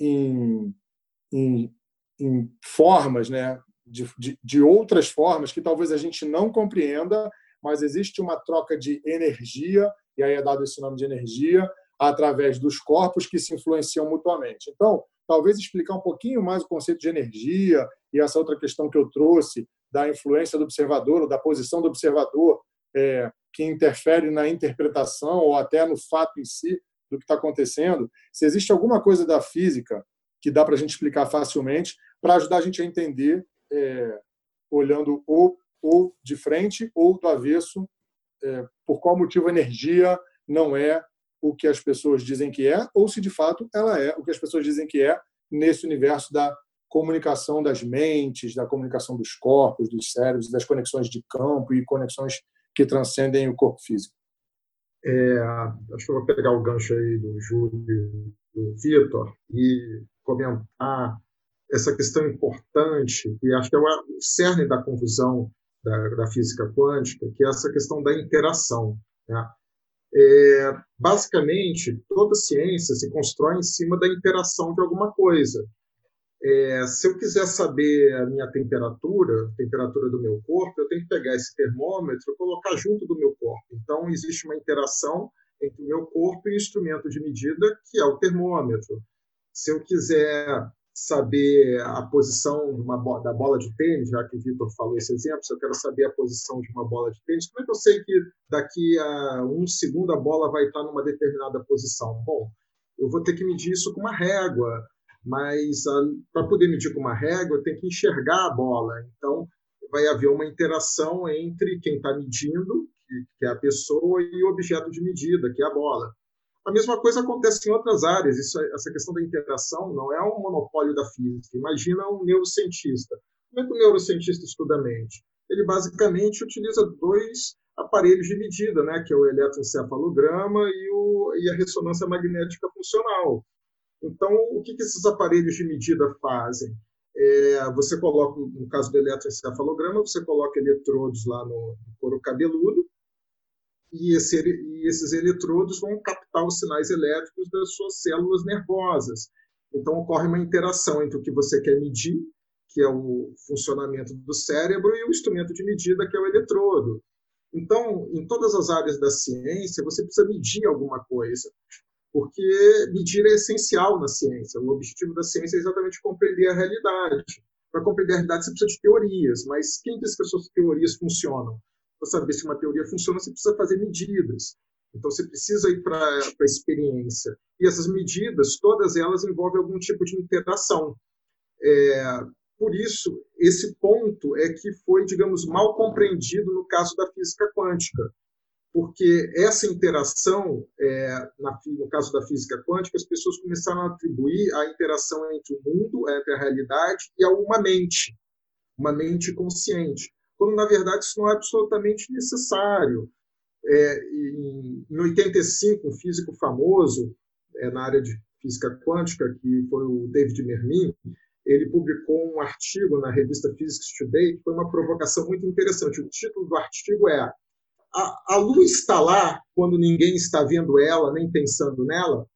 em, em, em formas, né, de, de, de outras formas que talvez a gente não compreenda, mas existe uma troca de energia e aí é dado esse nome de energia, através dos corpos que se influenciam mutuamente. Então, talvez explicar um pouquinho mais o conceito de energia e essa outra questão que eu trouxe da influência do observador, ou da posição do observador, é, que interfere na interpretação ou até no fato em si do que está acontecendo. Se existe alguma coisa da física que dá para a gente explicar facilmente, para ajudar a gente a entender, é, olhando ou, ou de frente ou do avesso, é, por qual motivo a energia não é o que as pessoas dizem que é, ou se de fato ela é o que as pessoas dizem que é nesse universo da comunicação das mentes, da comunicação dos corpos, dos cérebros, das conexões de campo e conexões que transcendem o corpo físico. É, acho que eu vou pegar o gancho aí do Júlio do Vitor e comentar essa questão importante, que acho que é o cerne da confusão da, da física quântica, que é essa questão da interação. Né? É, basicamente, toda ciência se constrói em cima da interação de alguma coisa. É, se eu quiser saber a minha temperatura, a temperatura do meu corpo, eu tenho que pegar esse termômetro e colocar junto do meu corpo. Então, existe uma interação entre o meu corpo e o instrumento de medida, que é o termômetro. Se eu quiser saber a posição de uma, da bola de tênis, já que o Vitor falou esse exemplo, se eu quero saber a posição de uma bola de tênis, como é que eu sei que daqui a um segundo a bola vai estar numa determinada posição? Bom, eu vou ter que medir isso com uma régua, mas para poder medir com uma régua, eu tenho que enxergar a bola. Então, vai haver uma interação entre quem está medindo, que é a pessoa, e o objeto de medida, que é a bola. A mesma coisa acontece em outras áreas. Isso, essa questão da interação não é um monopólio da física. Imagina um neurocientista. Como é que o neurocientista estuda a mente? Ele basicamente utiliza dois aparelhos de medida, né, que é o eletroencefalograma e, o, e a ressonância magnética funcional. Então, o que, que esses aparelhos de medida fazem? É, você coloca, no caso do eletroencefalograma, você coloca eletrodos lá no, no couro cabeludo, e, esse, e esses eletrodos vão captar os sinais elétricos das suas células nervosas. Então, ocorre uma interação entre o que você quer medir, que é o funcionamento do cérebro, e o instrumento de medida, que é o eletrodo. Então, em todas as áreas da ciência, você precisa medir alguma coisa, porque medir é essencial na ciência. O objetivo da ciência é exatamente compreender a realidade. Para compreender a realidade, você precisa de teorias, mas quem diz que as suas teorias funcionam? Para saber se uma teoria funciona, você precisa fazer medidas. Então, você precisa ir para a experiência. E essas medidas, todas elas envolvem algum tipo de interação. É, por isso, esse ponto é que foi, digamos, mal compreendido no caso da física quântica porque essa interação, é, na, no caso da física quântica, as pessoas começaram a atribuir a interação entre o mundo, entre a realidade e a uma mente, uma mente consciente, quando na verdade isso não é absolutamente necessário. É, em, em 85, um físico famoso é, na área de física quântica, que foi o David Mermin, ele publicou um artigo na revista Physics Today, que foi uma provocação muito interessante. O título do artigo é a, a luz está lá quando ninguém está vendo ela, nem pensando nela?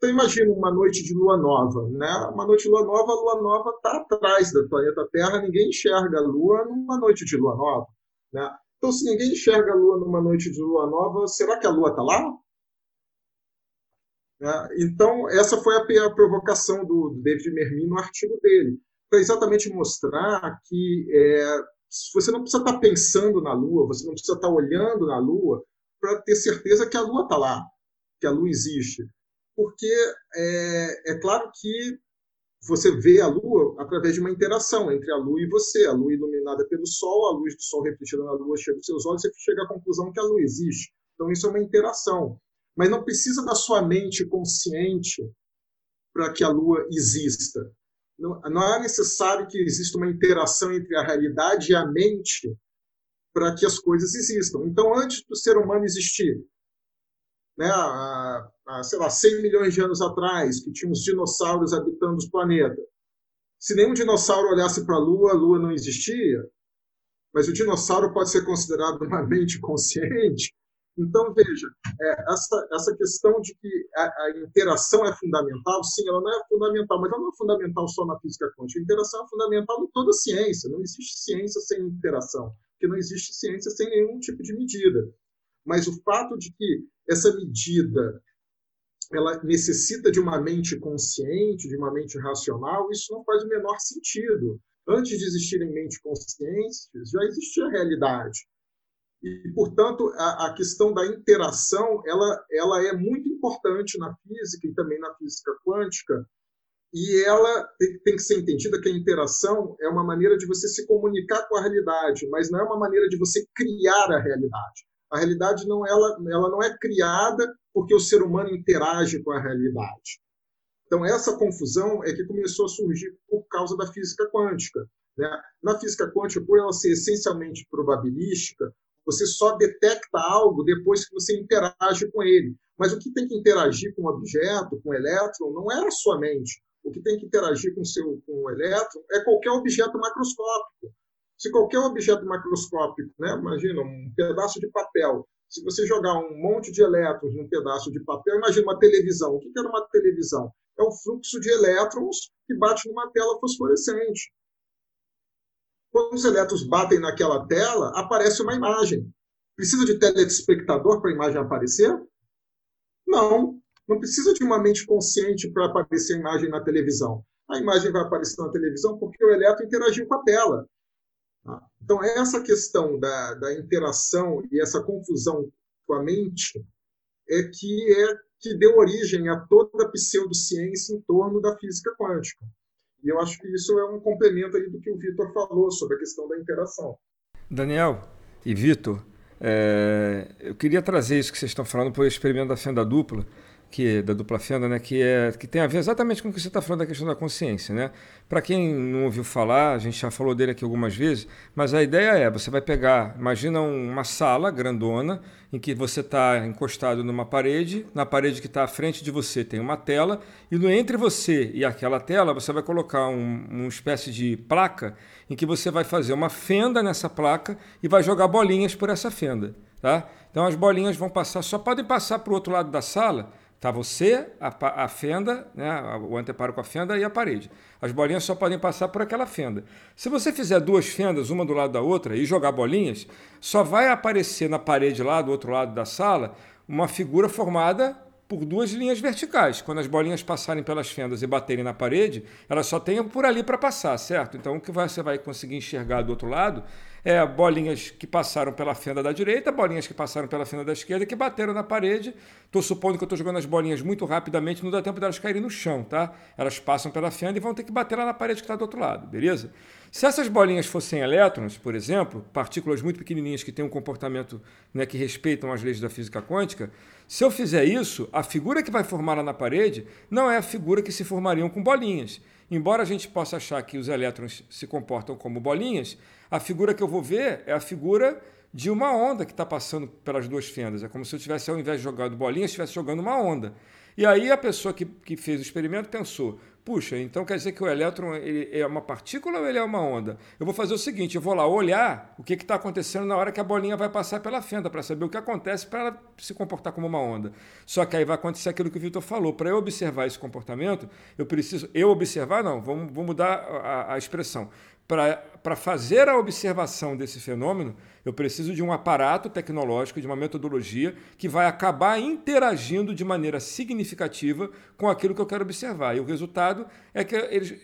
Então imagina uma noite de lua nova, né? Uma noite de lua nova, a lua nova está atrás do planeta Terra, ninguém enxerga a lua numa noite de lua nova, né? Então se ninguém enxerga a lua numa noite de lua nova, será que a lua está lá? Né? Então essa foi a, a provocação do, do David Mermin no artigo dele, para exatamente mostrar que é, você não precisa estar pensando na Lua, você não precisa estar olhando na Lua para ter certeza que a Lua está lá, que a Lua existe. Porque é, é claro que você vê a Lua através de uma interação entre a Lua e você. A Lua iluminada pelo Sol, a luz do Sol refletida na Lua chega aos seus olhos, você chega à conclusão que a Lua existe. Então, isso é uma interação. Mas não precisa da sua mente consciente para que a Lua exista não, não é necessário que exista uma interação entre a realidade e a mente para que as coisas existam. Então, antes do ser humano existir, né, há, há, sei lá, 100 milhões de anos atrás, que tinha os dinossauros habitando os planetas, se nenhum dinossauro olhasse para a Lua, a Lua não existia, mas o dinossauro pode ser considerado uma mente consciente, então, veja, é, essa, essa questão de que a, a, interação é fundamental, sim, ela não é fundamental, mas ela não é fundamental só na física quântica. A interação é fundamental em toda a ciência. Não existe ciência sem interação, porque não existe ciência sem nenhum tipo de medida. Mas o fato de que essa medida ela necessita de uma mente consciente, de uma mente racional, isso não faz o menor sentido. Antes de existirem mentes conscientes, já existia a realidade. E, portanto, a, a, questão da interação ela, ela é muito importante na física e também na física quântica, e ela tem, tem, que ser entendida que a interação é uma maneira de você se comunicar com a realidade, mas não é uma maneira de você criar a realidade. A realidade não ela, ela não é criada porque o ser humano interage com a realidade. Então, essa confusão é que começou a surgir por causa da física quântica. Né? Na física quântica, por ela ser essencialmente probabilística, você só detecta algo depois que você interage com ele. Mas o que tem que interagir com o objeto, com o elétron, não é a sua mente. O que tem que interagir com, seu, com o elétron é qualquer objeto macroscópico. Se qualquer objeto macroscópico, né, imagina um pedaço de papel, se você jogar um monte de elétrons num pedaço de papel, imagina uma televisão. O que é uma televisão? É o fluxo de elétrons que bate numa tela fosforescente. Quando os elétrons batem naquela tela, aparece uma imagem. Precisa de telespectador para a imagem aparecer? Não. Não precisa de uma mente consciente para aparecer a imagem na televisão. A imagem vai aparecer na televisão porque o elétron interagiu com a tela. Tá? Então, essa questão da, da interação e essa confusão com a mente é que, é que deu origem a toda a pseudociência em torno da física quântica. E eu acho que isso é um complemento aí do que o Vitor falou sobre a questão da interação. Daniel e Vitor, é, eu queria trazer isso que vocês estão falando por experimento da fenda dupla, que da dupla fenda, né, que é que tem a ver exatamente com o que você está falando da questão da consciência, né? Para quem não ouviu falar, a gente já falou dele aqui algumas vezes, mas a ideia é, você vai pegar, imagina uma sala grandona em que você está encostado numa parede, na parede que está à frente de você tem uma tela e no entre você e aquela tela você vai colocar um, uma espécie de placa em que você vai fazer uma fenda nessa placa e vai jogar bolinhas por essa fenda, tá? Então as bolinhas vão passar, só podem passar para o outro lado da sala Está você, a, a, fenda, né, o anteparo com a fenda e a parede. As bolinhas só podem passar por aquela fenda. Se você fizer duas fendas, uma do lado da outra, e jogar bolinhas, só vai aparecer na parede lá do outro lado da sala uma figura formada por duas linhas verticais. Quando as bolinhas passarem pelas fendas e baterem na parede, elas só têm por ali para passar, certo? Então o que você vai conseguir enxergar do outro lado é bolinhas que passaram pela fenda da direita, bolinhas que passaram pela fenda da esquerda que bateram na parede. Estou supondo que eu estou jogando as bolinhas muito rapidamente, não dá tempo delas caírem no chão, tá? Elas passam pela fenda e vão ter que bater lá na parede que está do outro lado, beleza? Se essas bolinhas fossem elétrons, por exemplo, partículas muito pequenininhas que têm um comportamento né, que respeitam as leis da física quântica, se eu fizer isso, a figura que vai formar lá na parede não é a figura que se formariam com bolinhas. Embora a gente possa achar que os elétrons se comportam como bolinhas, a figura que eu vou ver é a figura de uma onda que está passando pelas duas fendas. É como se eu tivesse, ao invés de jogando bolinhas, estivesse jogando uma onda. E aí a pessoa que, que fez o experimento pensou: puxa, então quer dizer que o elétron ele é uma partícula ou ele é uma onda? Eu vou fazer o seguinte: eu vou lá olhar o que está acontecendo na hora que a bolinha vai passar pela fenda, para saber o que acontece para ela se comportar como uma onda. Só que aí vai acontecer aquilo que o Vitor falou. Para eu observar esse comportamento, eu preciso. Eu observar, não, vamos, mudar a, a expressão para fazer a observação desse fenômeno, eu preciso de um aparato tecnológico, de uma metodologia que vai acabar interagindo de maneira significativa com aquilo que eu quero observar. E o resultado é que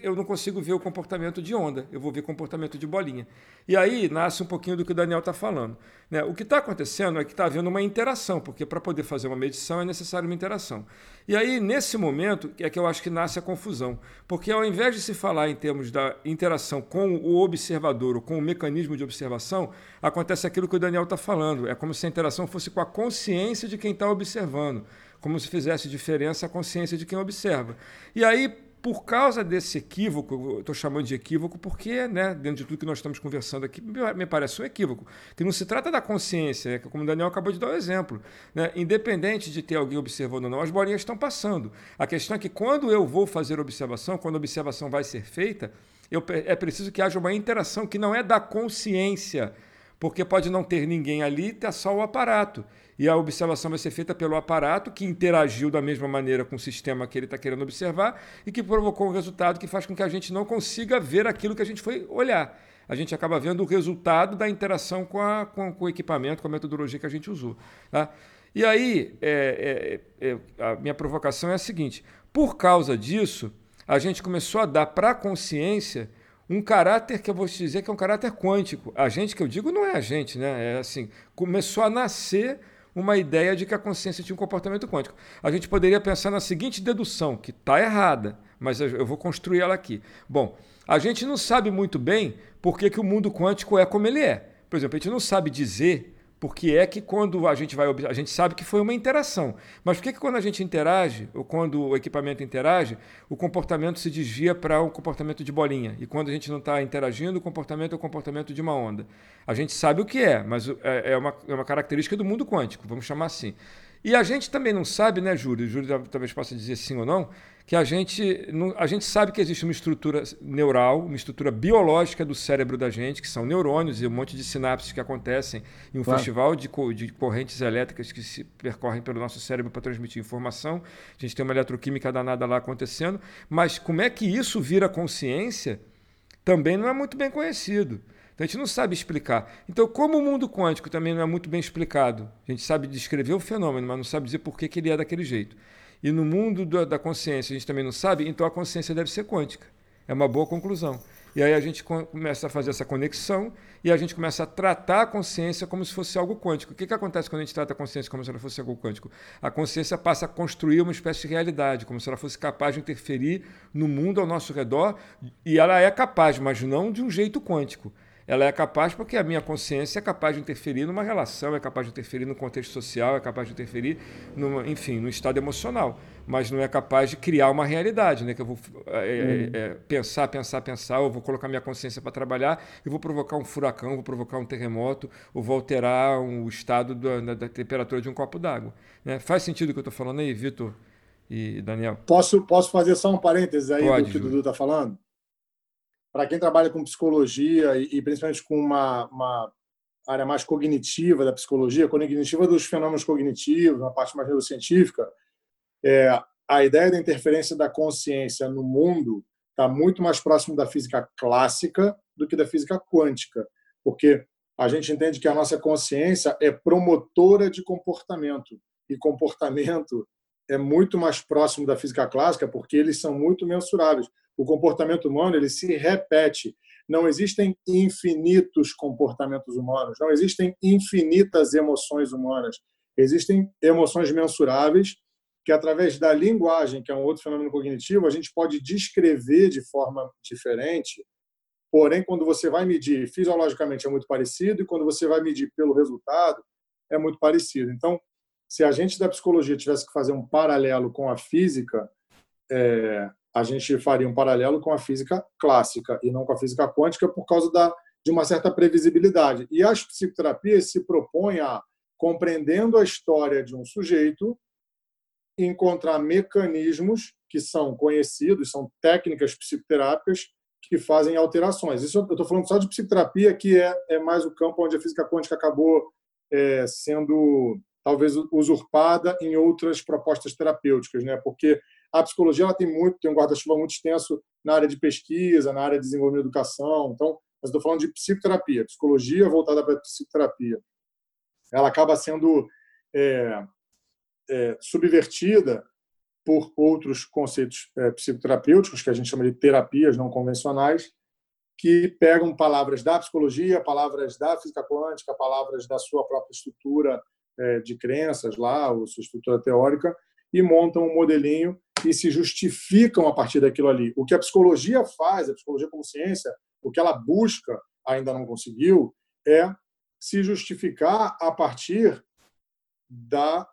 eu não consigo ver o comportamento de onda, eu vou ver comportamento de bolinha. E aí nasce um pouquinho do que o Daniel está falando. Né? O que está acontecendo é que está havendo uma interação, porque para poder fazer uma medição é necessário uma interação. E aí, nesse momento, é que eu acho que nasce a confusão. Porque ao invés de se falar em termos da interação com o observador ou com o mecanismo de observação, acontece aquilo que o Daniel está falando. É como se a interação fosse com a consciência de quem está observando, como se fizesse diferença a consciência de quem observa. E aí, por causa desse equívoco, estou chamando de equívoco porque, né, dentro de tudo que nós estamos conversando aqui, me parece um equívoco, que não se trata da consciência, né, como o Daniel acabou de dar o um exemplo. Né, independente de ter alguém observando ou não, as bolinhas estão passando. A questão é que quando eu vou fazer observação, quando a observação vai ser feita, eu, é preciso que haja uma interação que não é da consciência, porque pode não ter ninguém ali, ter só o aparato e a observação vai ser feita pelo aparato que interagiu da mesma maneira com o sistema que ele está querendo observar e que provocou um resultado que faz com que a gente não consiga ver aquilo que a gente foi olhar. A gente acaba vendo o resultado da interação com, a, com, com o equipamento, com a metodologia que a gente usou. Tá? E aí, é, é, é, a minha provocação é a seguinte: por causa disso, a gente começou a dar para a consciência um caráter que eu vou te dizer que é um caráter quântico. A gente que eu digo não é a gente, né? É assim, começou a nascer uma ideia de que a consciência tinha um comportamento quântico. A gente poderia pensar na seguinte dedução, que está errada, mas eu vou construir ela aqui. Bom, a gente não sabe muito bem por que, que o mundo quântico é como ele é. Por exemplo, a gente não sabe dizer porque é que quando a gente vai a gente sabe que foi uma interação, mas por que, que quando a gente interage ou quando o equipamento interage, o comportamento se desvia para um comportamento de bolinha e quando a gente não está interagindo, o comportamento é o comportamento de uma onda. A gente sabe o que é, mas é, é uma, é uma característica do mundo quântico, vamos chamar assim. E a gente também não sabe, né, Júlio? Júlio talvez possa dizer sim ou não, que a gente, a gente sabe que existe uma estrutura neural, uma estrutura biológica do cérebro da gente, que são neurônios e um monte de sinapses que acontecem em um claro. festival de, de correntes elétricas que se percorrem pelo nosso cérebro para transmitir informação. A gente tem uma eletroquímica danada lá acontecendo, mas como é que isso vira consciência também não é muito bem conhecido. Então a gente não sabe explicar. Então, como o mundo quântico também não é muito bem explicado, a gente sabe descrever o fenômeno, mas não sabe dizer por que, que ele é daquele jeito. E no mundo da consciência a gente também não sabe, então a consciência deve ser quântica. É uma boa conclusão. E aí a gente começa a fazer essa conexão e a gente começa a tratar a consciência como se fosse algo quântico. O que, que acontece quando a gente trata a consciência como se ela fosse algo quântico? A consciência passa a construir uma espécie de realidade, como se ela fosse capaz de interferir no mundo ao nosso redor, e ela é capaz, mas não de um jeito quântico ela é capaz porque a minha consciência é capaz de interferir numa relação, é capaz de interferir no contexto social, é capaz de interferir, numa, enfim, no estado emocional, mas não é capaz de criar uma realidade, né? Que eu vou é, é, é, pensar, pensar, pensar, eu vou colocar minha consciência para trabalhar e vou provocar um furacão, vou provocar um terremoto, ou vou alterar um, o estado da, da, temperatura de um copo d'água. Né? Faz sentido o que eu estou falando aí, Vitor e Daniel? Posso, posso fazer só um parênteses aí Pode, do que o Dudu está falando? Para quem trabalha com psicologia e, principalmente com uma, uma, área mais cognitiva da psicologia, cognitiva dos fenômenos cognitivos, uma parte mais neurocientífica, é, a ideia da interferência da consciência no mundo está muito mais próximo da física clássica do que da física quântica, porque a gente entende que a nossa consciência é promotora de comportamento e comportamento é muito mais próximo da física clássica porque eles são muito mensuráveis. O comportamento humano ele se repete. Não existem infinitos comportamentos humanos, não existem infinitas emoções humanas. Existem emoções mensuráveis que, através da linguagem, que é um outro fenômeno cognitivo, a gente pode descrever de forma diferente. Porém, quando você vai medir fisiologicamente é muito parecido, e quando você vai medir pelo resultado, é muito parecido. Então, se a gente da psicologia tivesse que fazer um paralelo com a física, é, a gente faria um paralelo com a física clássica e não com a física quântica por causa da, de uma certa previsibilidade. E as psicoterapias se propõem a, compreendendo a história de um sujeito, encontrar mecanismos que são conhecidos, são técnicas psicoterápicas que fazem alterações. Isso eu estou falando só de psicoterapia, que é, é mais o campo onde a física quântica acabou é, sendo talvez usurpada em outras propostas terapêuticas, né? Porque a psicologia ela tem muito, tem um guarda-chuva muito extenso na área de pesquisa, na área de desenvolvimento de educação. Então, mas estou falando de psicoterapia, psicologia voltada para a psicoterapia. Ela acaba sendo é, é, subvertida por outros conceitos é, psicoterapêuticos, que a gente chama de terapias não convencionais, que pegam palavras da psicologia, palavras da física quântica, palavras da sua própria estrutura é, de crenças lá, ou sua estrutura teórica, e montam um modelinho e se justificam a partir daquilo ali. O que a psicologia faz, a psicologia como ciência, o que ela busca, ainda não conseguiu, é se justificar a partir da,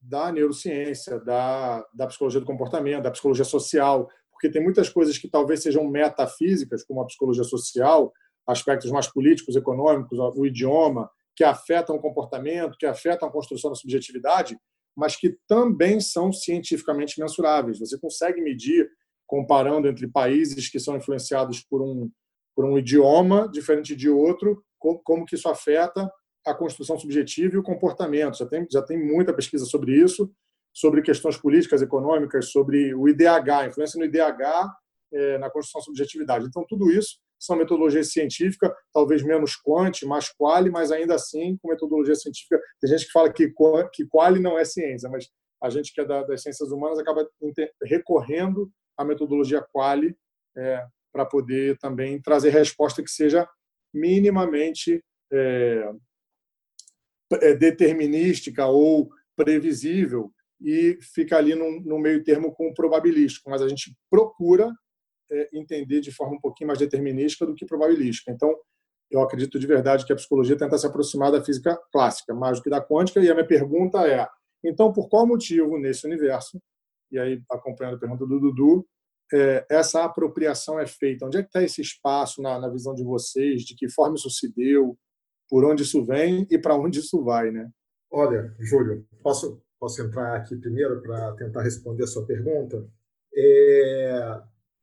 da neurociência, da, da psicologia do comportamento, da psicologia social, porque tem muitas coisas que talvez sejam metafísicas, como a psicologia social, aspectos mais políticos, econômicos, o idioma, que afetam o comportamento, que afetam a construção da subjetividade, mas que também são cientificamente mensuráveis. Você consegue medir, comparando entre países que são influenciados por um, por um idioma diferente de outro, como, que isso afeta a construção subjetiva e o comportamento. Já tem, já tem muita pesquisa sobre isso, sobre questões políticas, econômicas, sobre o IDH, influência no IDH é, na construção da subjetividade. Então, tudo isso são metodologias científicas, talvez menos quant, mais quali, mas ainda assim com metodologia científica. Tem gente que fala que, que quali não é ciência, mas a gente que é da, das ciências humanas acaba recorrendo à metodologia quali é, para poder também trazer resposta que seja minimamente é, é, determinística ou previsível e fica ali no, meio termo com o probabilístico, mas a gente procura entender de forma um pouquinho mais determinística do que probabilística. Então, eu acredito de verdade que a psicologia tenta se aproximar da física clássica, mais do que da quântica, e a minha pergunta é, então, por qual motivo nesse universo, e aí acompanhando a pergunta do Dudu, é, essa apropriação é feita? Onde é que está esse espaço na, na visão de vocês? De que forma isso se deu? Por onde isso vem e para onde isso vai, né? Olha, Júlio, posso posso entrar aqui primeiro para tentar responder a sua pergunta. É,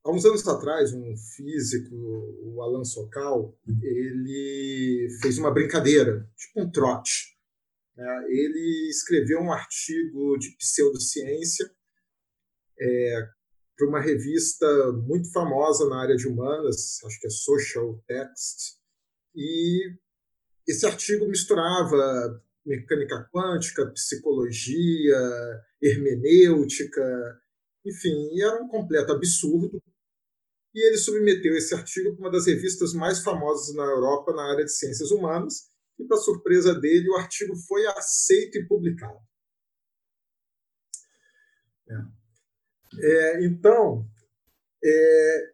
há uns anos atrás, um físico, o Alan Sokal, ele fez uma brincadeira, tipo um trote. Né? Ele escreveu um artigo de pseudociência é, para uma revista muito famosa na área de humanas, acho que é Social Text, e esse artigo misturava mecânica quântica, psicologia, hermenêutica, enfim, era um completo absurdo. E ele submeteu esse artigo para uma das revistas mais famosas na Europa na área de ciências humanas, e, para surpresa dele, o artigo foi aceito e publicado. É. É, então, é,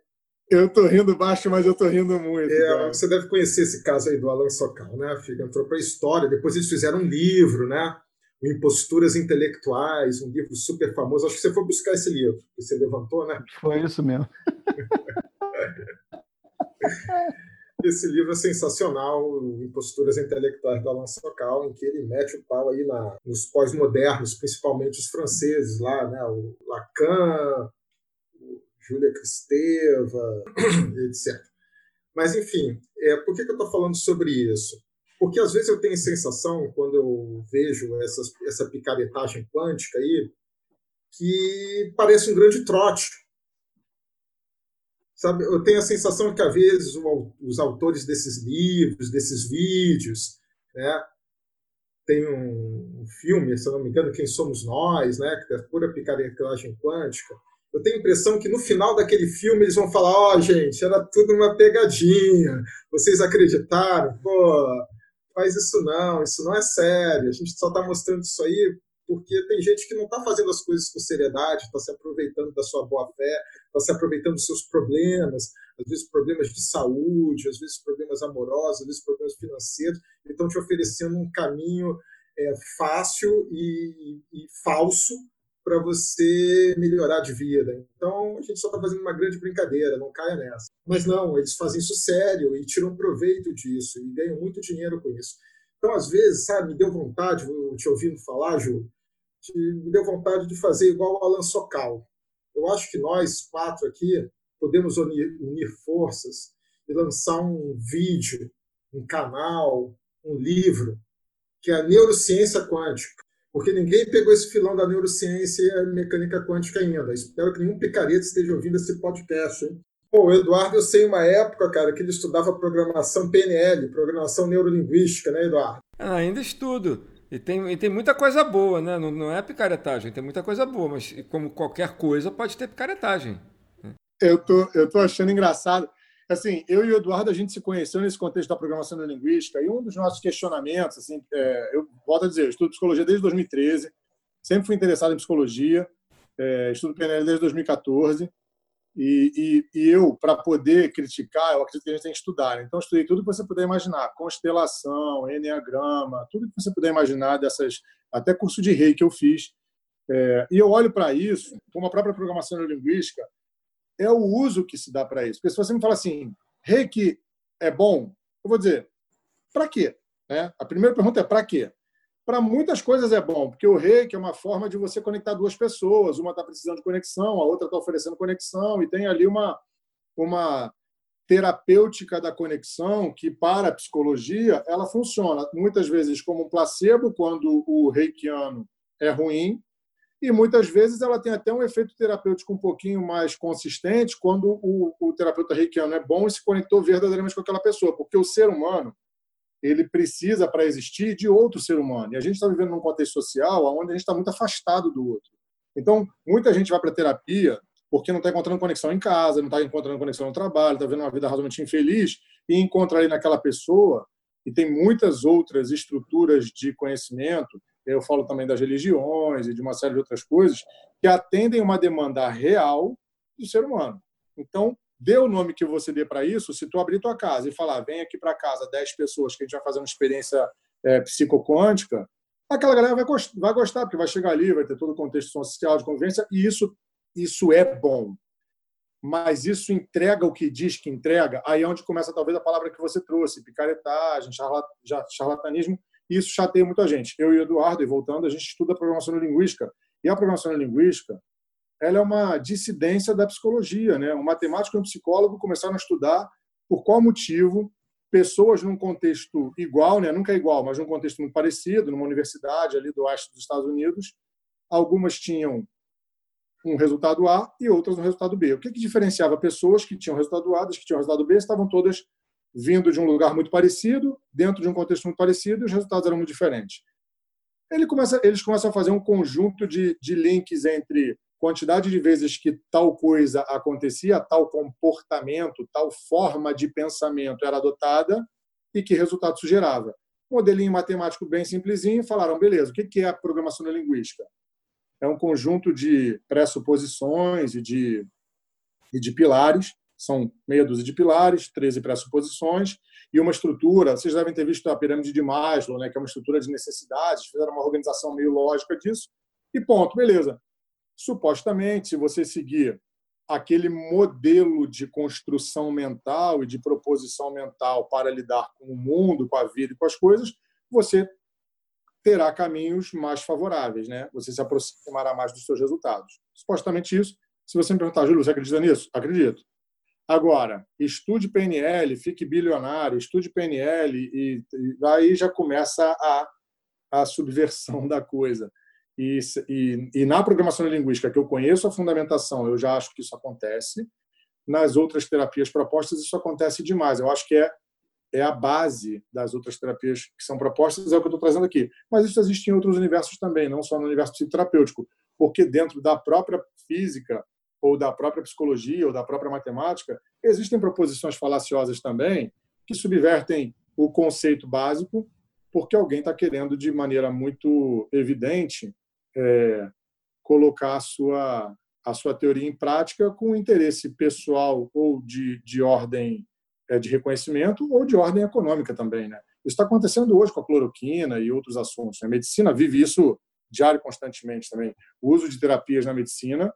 eu tô rindo baixo, mas eu tô rindo muito. É, você deve conhecer esse caso aí do Alan Sokal, né? Fica, entrou para a história. Depois eles fizeram um livro, né? O Imposturas Intelectuais, um livro super famoso. Acho que você foi buscar esse livro, que você levantou, né? Foi isso mesmo. esse livro é sensacional, Imposturas Intelectuais do Alan Sokal, em que ele mete o pau aí na, nos pós-modernos, principalmente os franceses lá, né? O Lacan, Júlia Cristeva, etc. Mas, enfim, é, por que, que eu estou falando sobre isso? Porque às vezes eu tenho a sensação, quando eu vejo essas, essa picaretagem quântica aí, que parece um grande trote. Sabe, eu tenho a sensação que, às vezes, os autores desses livros, desses vídeos, né, tem um filme, se eu não me engano, Quem Somos Nós, né, que é pura picaretagem quântica. Eu tenho a impressão que no final daquele filme eles vão falar: Ó, oh, gente, era tudo uma pegadinha, vocês acreditaram? Pô, faz isso não, isso não é sério, a gente só está mostrando isso aí porque tem gente que não está fazendo as coisas com seriedade, está se aproveitando da sua boa fé, está se aproveitando dos seus problemas, às vezes problemas de saúde, às vezes problemas amorosos, às vezes problemas financeiros, e estão te oferecendo um caminho é, fácil e, e falso para você melhorar de vida. Então, a gente só está fazendo uma grande brincadeira, não caia nessa. Mas não, eles fazem isso sério e tiram proveito disso e ganham muito dinheiro com isso. Então, às vezes, sabe, me deu vontade, te ouvindo falar, Ju, me deu vontade de fazer igual o Alan Sokal. Eu acho que nós quatro aqui podemos unir, unir forças e lançar um vídeo, um canal, um livro, que é a neurociência quântica. Porque ninguém pegou esse filão da neurociência e a mecânica quântica ainda. Espero que nenhum picareta esteja ouvindo esse podcast. Hein? Pô, o Eduardo, eu sei uma época, cara, que ele estudava programação PNL, programação neurolinguística, né, Eduardo? Ah, ainda estudo. E tem, e tem muita coisa boa, né? Não, não é picaretagem, tem muita coisa boa, mas como qualquer coisa, pode ter picaretagem. Eu tô, eu tô achando engraçado. Assim, eu e o Eduardo, a gente se conheceu nesse contexto da programação neurolinguística, e um dos nossos questionamentos, assim, é, eu volto a dizer, eu estudo psicologia desde 2013, sempre fui interessado em psicologia, é, estudo PNL desde 2014, e, e, e eu, para poder criticar, eu acredito que a gente tem que estudar. Então, estudei tudo que você puder imaginar: constelação, enneagrama, tudo que você puder imaginar dessas. Até curso de rei que eu fiz. É, e eu olho para isso, como a própria programação neurolinguística, é o uso que se dá para isso. Porque se você me fala assim, reiki é bom, eu vou dizer, para quê? Né? A primeira pergunta é para quê? para muitas coisas é bom, porque o reiki é uma forma de você conectar duas pessoas. Uma está precisando de conexão, a outra está oferecendo conexão, e tem ali uma, uma terapêutica da conexão que, para a psicologia, ela funciona muitas vezes como um placebo, quando o reikiano é ruim, e muitas vezes ela tem até um efeito terapêutico um pouquinho mais consistente quando o, o terapeuta reikiano é bom e se conectou verdadeiramente com aquela pessoa, porque o ser humano ele precisa, para existir, de outro ser humano. E a gente está vivendo num contexto social onde a gente está muito afastado do outro. Então, muita gente vai para terapia porque não está encontrando conexão em casa, não está encontrando conexão no trabalho, está vendo uma vida razoavelmente infeliz e encontra ali naquela pessoa, e tem muitas outras estruturas de conhecimento, eu falo também das religiões e de uma série de outras coisas, que atendem uma demanda real do ser humano. Então, dê o nome que você dê para isso, se tu abrir tua casa e falar, vem aqui para casa 10 pessoas que a gente vai fazer uma experiência é, psicoquântica, aquela galera vai, vai gostar, porque vai chegar ali, vai ter todo o contexto social de convivência, e isso, isso é bom. Mas isso entrega o que diz que entrega, aí é onde começa talvez a palavra que você trouxe, picaretagem, charlatanismo, e isso chateia muita gente. Eu e o Eduardo, e voltando, a gente estuda programação linguística, e a programação linguística ela é uma dissidência da psicologia. Né? Um matemático e um psicólogo começaram a estudar por qual motivo pessoas num contexto igual, né? nunca é igual, mas num contexto muito parecido, numa universidade ali do oeste dos Estados Unidos, algumas tinham um resultado A e outras um resultado B. O que, que diferenciava pessoas que tinham resultado A das que tinham resultado B? Estavam todas vindo de um lugar muito parecido, dentro de um contexto muito parecido, e os resultados eram muito diferentes. Ele começa, eles começam a fazer um conjunto de, de links entre quantidade de vezes que tal coisa acontecia, tal comportamento, tal forma de pensamento era adotada e que resultado isso gerava. Modelinho matemático bem simplesinho, falaram, beleza, o que é a programação linguística? É um conjunto de pressuposições e de, e de pilares, são meia dúzia de pilares, 13 pressuposições, e uma estrutura, vocês devem ter visto a pirâmide de Maslow, né, que é uma estrutura de necessidades, fizeram uma organização meio lógica disso, e ponto, beleza supostamente, se você seguir aquele modelo de construção mental e de proposição mental para lidar com o mundo, com a vida e com as coisas, você terá caminhos mais favoráveis, né? Você se aproximará mais dos seus resultados. Supostamente isso. Se você me perguntar, Júlio, você acredita nisso? Acredito. Agora, estude PNL, fique bilionário, estude PNL e, e aí já começa a, a subversão da coisa. E, e, e, na programação linguística, que eu conheço a fundamentação, eu já acho que isso acontece. Nas outras terapias propostas, isso acontece demais. Eu acho que é, é a base das outras terapias que são propostas, é o que eu estou trazendo aqui. Mas isso existe em outros universos também, não só no universo psicoterapêutico, porque dentro da própria física ou da própria psicologia ou da própria matemática, existem proposições falaciosas também que subvertem o conceito básico porque alguém está querendo, de maneira muito evidente, é, colocar a sua, a sua teoria em prática com interesse pessoal ou de, de ordem é, de reconhecimento ou de ordem econômica também. Né? Isso está acontecendo hoje com a cloroquina e outros assuntos. A medicina vive isso diário constantemente também. O uso de terapias na medicina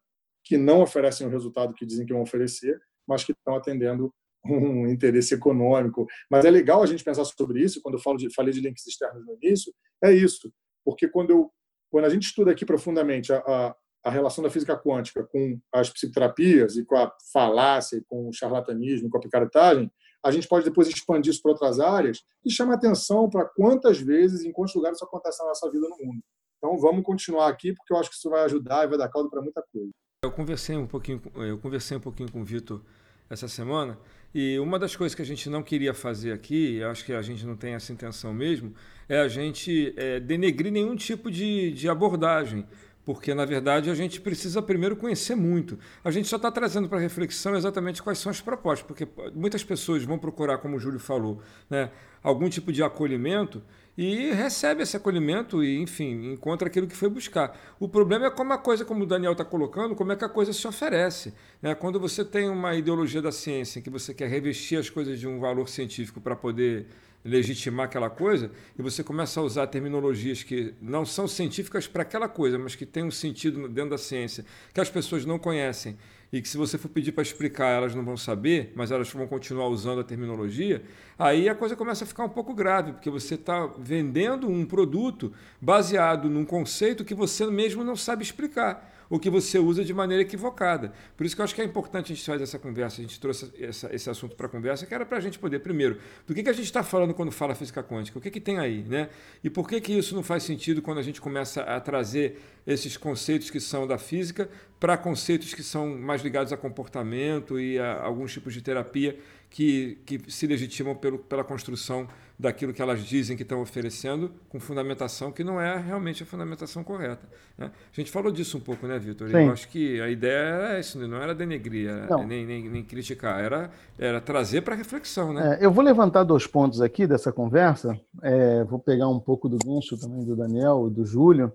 que não oferecem o resultado que dizem que vão oferecer, mas que estão atendendo um interesse econômico. Mas é legal a gente pensar sobre isso. Quando eu falo de, falei de links externos no início, é isso. Porque quando, eu, quando a gente estuda aqui profundamente a, a, a relação da física quântica com as psicoterapias e com a falácia, com o charlatanismo, com a picaretagem, a gente pode depois expandir isso para outras áreas e chamar atenção para quantas vezes, em quantos lugares isso acontece na nossa vida no mundo. Então, vamos continuar aqui, porque eu acho que isso vai ajudar e vai dar caldo para muita coisa. Eu conversei um pouquinho, eu conversei um pouquinho com o Vitor essa semana e uma das coisas que a gente não queria fazer aqui, acho que a gente não tem essa intenção mesmo, é a gente é, denegrir nenhum tipo de, de abordagem porque na verdade a gente precisa primeiro conhecer muito. A gente só está trazendo para reflexão exatamente quais são as propostas, porque muitas pessoas vão procurar, como o Júlio falou, né, algum tipo de acolhimento e recebe esse acolhimento e, enfim, encontra aquilo que foi buscar. O problema é como a coisa, como o Daniel está colocando, como é que a coisa se oferece. Né? Quando você tem uma ideologia da ciência em que você quer revestir as coisas de um valor científico para poder legitimar aquela coisa, e você começa a usar terminologias que não são científicas para aquela coisa, mas que têm um sentido dentro da ciência, que as pessoas não conhecem, e que se você for pedir para explicar, elas não vão saber, mas elas vão continuar usando a terminologia, aí a coisa começa a ficar um pouco grave, porque você está vendendo um produto baseado num conceito que você mesmo não sabe explicar o que você usa de maneira equivocada. Por isso que eu acho que é importante a gente fazer essa conversa, a gente trouxe essa, esse assunto para a conversa, que era para a gente poder, primeiro, do que, que a gente está falando quando fala física quântica, o que, que tem aí, né? E por que, que isso não faz sentido quando a gente começa a trazer esses conceitos que são da física para conceitos que são mais ligados a comportamento e a alguns tipos de terapia que, que se legitimam pelo, pela construção daquilo que elas dizem que estão oferecendo, com fundamentação que não é realmente a fundamentação correta. Né? A gente falou disso um pouco, né, Vitor? Eu acho que a ideia era isso, não era denegrir, era, nem, nem, nem, criticar, era, era trazer para reflexão. Né? É, eu vou levantar dois pontos aqui dessa conversa, é, vou pegar um pouco do gancho também do Daniel e do Júlio.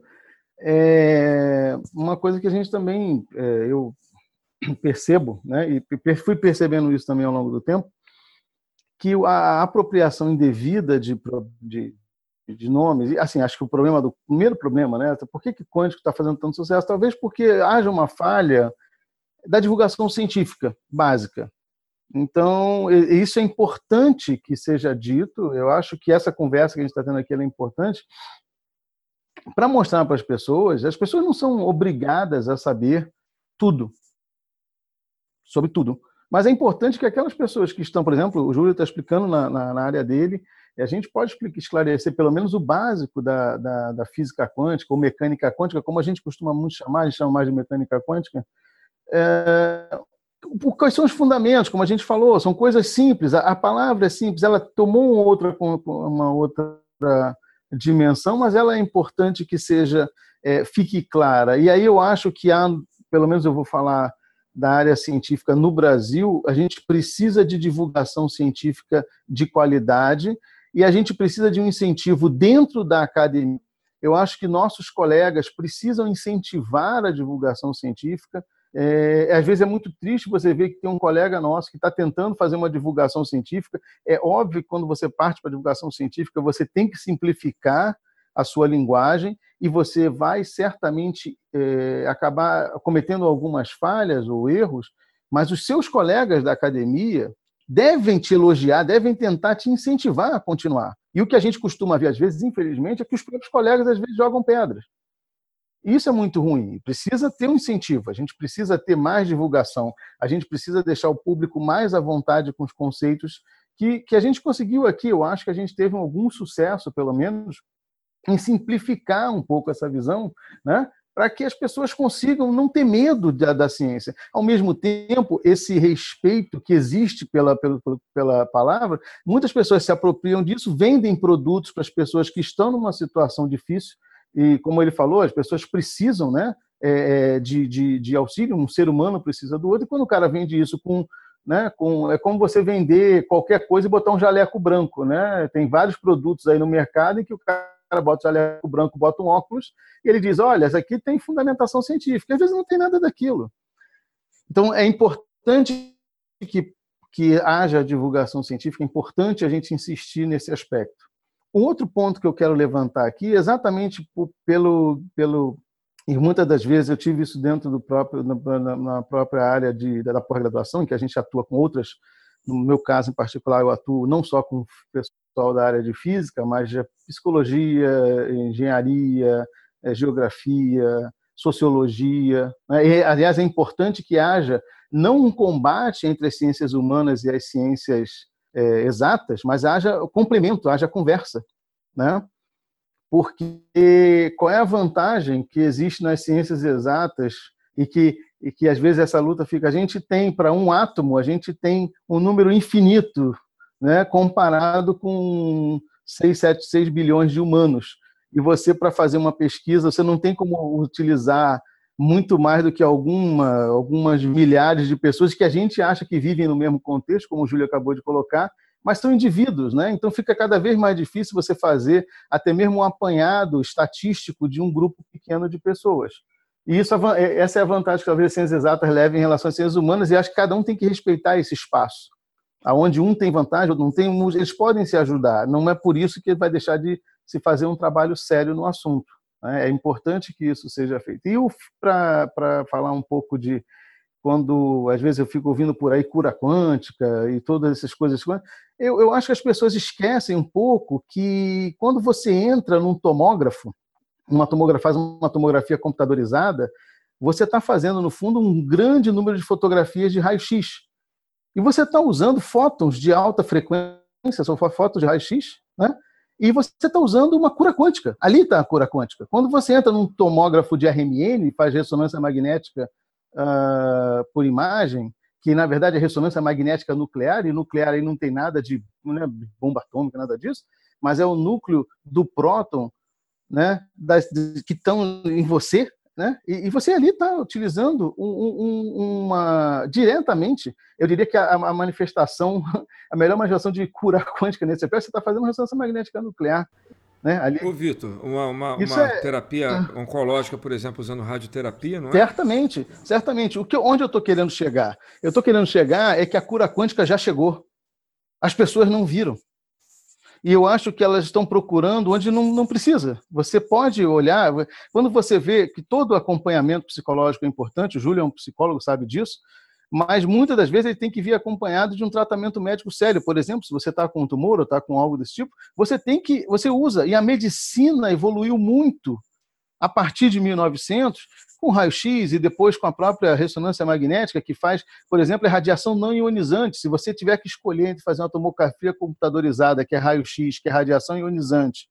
É, uma coisa que a gente também, é, eu percebo, né, e fui percebendo isso também ao longo do tempo, que a apropriação indevida de, de, de nomes, assim, acho que o problema do primeiro problema, né, por que que quântico está fazendo tanto sucesso? Talvez porque haja uma falha da divulgação científica básica. Então, isso é importante que seja dito. Eu acho que essa conversa que a gente está tendo aqui é importante para mostrar para as pessoas. As pessoas não são obrigadas a saber tudo sobre tudo. Mas é importante que aquelas pessoas que estão, por exemplo, o Júlio está explicando na, na, na, área dele, e a gente pode esclarecer pelo menos o básico da, da, da, física quântica ou mecânica quântica, como a gente costuma muito chamar, a gente chama mais de mecânica quântica. É, quais são os fundamentos, como a gente falou, são coisas simples, a, a palavra é simples, ela tomou uma outra, uma outra dimensão, mas ela é importante que seja, é, fique clara. E aí eu acho que há, pelo menos eu vou falar da área científica no Brasil, a gente precisa de divulgação científica de qualidade e a gente precisa de um incentivo dentro da academia. Eu acho que nossos colegas precisam incentivar a divulgação científica. É, às vezes é muito triste você ver que tem um colega nosso que está tentando fazer uma divulgação científica. É óbvio que quando você parte para a divulgação científica, você tem que simplificar a sua linguagem e você vai certamente é, acabar cometendo algumas falhas ou erros, mas os seus colegas da academia devem te elogiar, devem tentar te incentivar a continuar. E o que a gente costuma ver, às vezes, infelizmente, é que os próprios colegas, às vezes, jogam pedras. Isso é muito ruim. Precisa ter um incentivo, a gente precisa ter mais divulgação, a gente precisa deixar o público mais à vontade com os conceitos que, que a gente conseguiu aqui. Eu acho que a gente teve algum sucesso, pelo menos, em simplificar um pouco essa visão, né? para que as pessoas consigam não ter medo da, da, ciência. Ao mesmo tempo, esse respeito que existe pela, pela, pela palavra, muitas pessoas se apropriam disso, vendem produtos para as pessoas que estão numa situação difícil, e como ele falou, as pessoas precisam né, é, é de, de, de auxílio, um ser humano precisa do outro, e quando o cara vende isso com né, com, é como você vender qualquer coisa e botar um jaleco branco, né? Tem vários produtos aí no mercado em que o cara bota o jaleco branco, bota um óculos, e ele diz: olha, isso aqui tem fundamentação científica. Às vezes não tem nada daquilo. Então, é importante que, que haja divulgação científica, é importante a gente insistir nesse aspecto. Um outro ponto que eu quero levantar aqui, exatamente pelo, pelo e muitas das vezes eu tive isso dentro do próprio na, na própria área de, da pós-graduação, em que a gente atua com outras. No meu caso em particular, eu atuo não só com pessoal da área de física, mas de psicologia, engenharia, eh, geografia, sociologia. Né? E, aliás, é importante que haja não um combate entre as ciências humanas e as ciências é, exatas, mas haja complemento, haja conversa, né? Porque qual é a vantagem que existe nas ciências exatas e que e que às vezes essa luta fica a gente tem para um átomo a gente tem um número infinito né comparado com 6, 7, 6 bilhões de humanos e você para fazer uma pesquisa você não tem como utilizar muito mais do que alguma, algumas milhares de pessoas que a gente acha que vivem no mesmo contexto, como o Júlio acabou de colocar, mas são indivíduos, né? Então fica cada vez mais difícil você fazer até mesmo um apanhado estatístico de um grupo pequeno de pessoas. E isso, é, essa é a vantagem que talvez as ciências exatas levem em relação às ciências humanas, e acho que cada um tem que respeitar esse espaço. Aonde um tem vantagem, não tem, eles podem se ajudar. Não é por isso que vai deixar de se fazer um trabalho sério no assunto. Né? É importante que isso seja feito. E para falar um pouco de quando às vezes eu fico ouvindo por aí cura quântica e todas essas coisas, eu, eu acho que as pessoas esquecem um pouco que quando você entra num tomógrafo, uma tomografia, faz uma tomografia computadorizada, você está fazendo, no fundo, um grande número de fotografias de raio-x. E você está usando fótons de alta frequência, são fotos de raio-x, né? e você está usando uma cura quântica. Ali está a cura quântica. Quando você entra num tomógrafo de RMN, faz ressonância magnética uh, por imagem, que na verdade é ressonância magnética nuclear, e nuclear aí não tem nada de não é bomba atômica, nada disso, mas é o núcleo do próton né, das, que estão em você, né? E, e você ali está utilizando um, um, uma diretamente, eu diria que a, a, manifestação, a melhor manifestação de cura quântica nesse aspecto, você está fazendo ressonância magnética nuclear. Né? Ali... Ô, Vitor, uma, uma, uma é... terapia ah. oncológica, por exemplo, usando radioterapia, não é? Certamente, certamente. O que, onde eu estou querendo chegar? Eu estou querendo chegar é que a cura quântica já chegou. As pessoas não viram. E eu acho que elas estão procurando onde não, não precisa. Você pode olhar, quando você vê que todo acompanhamento psicológico é importante, o Júlio é um psicólogo, sabe disso, mas muitas das vezes ele tem que vir acompanhado de um tratamento médico sério. Por exemplo, se você está com um tumor ou está com algo desse tipo, você tem que, você usa. E a medicina evoluiu muito a partir de 1900 com raio-x e depois com a própria ressonância magnética que faz, por exemplo, a radiação não ionizante. Se você tiver que escolher entre fazer uma tomografia computadorizada, que é raio-x, que é radiação ionizante,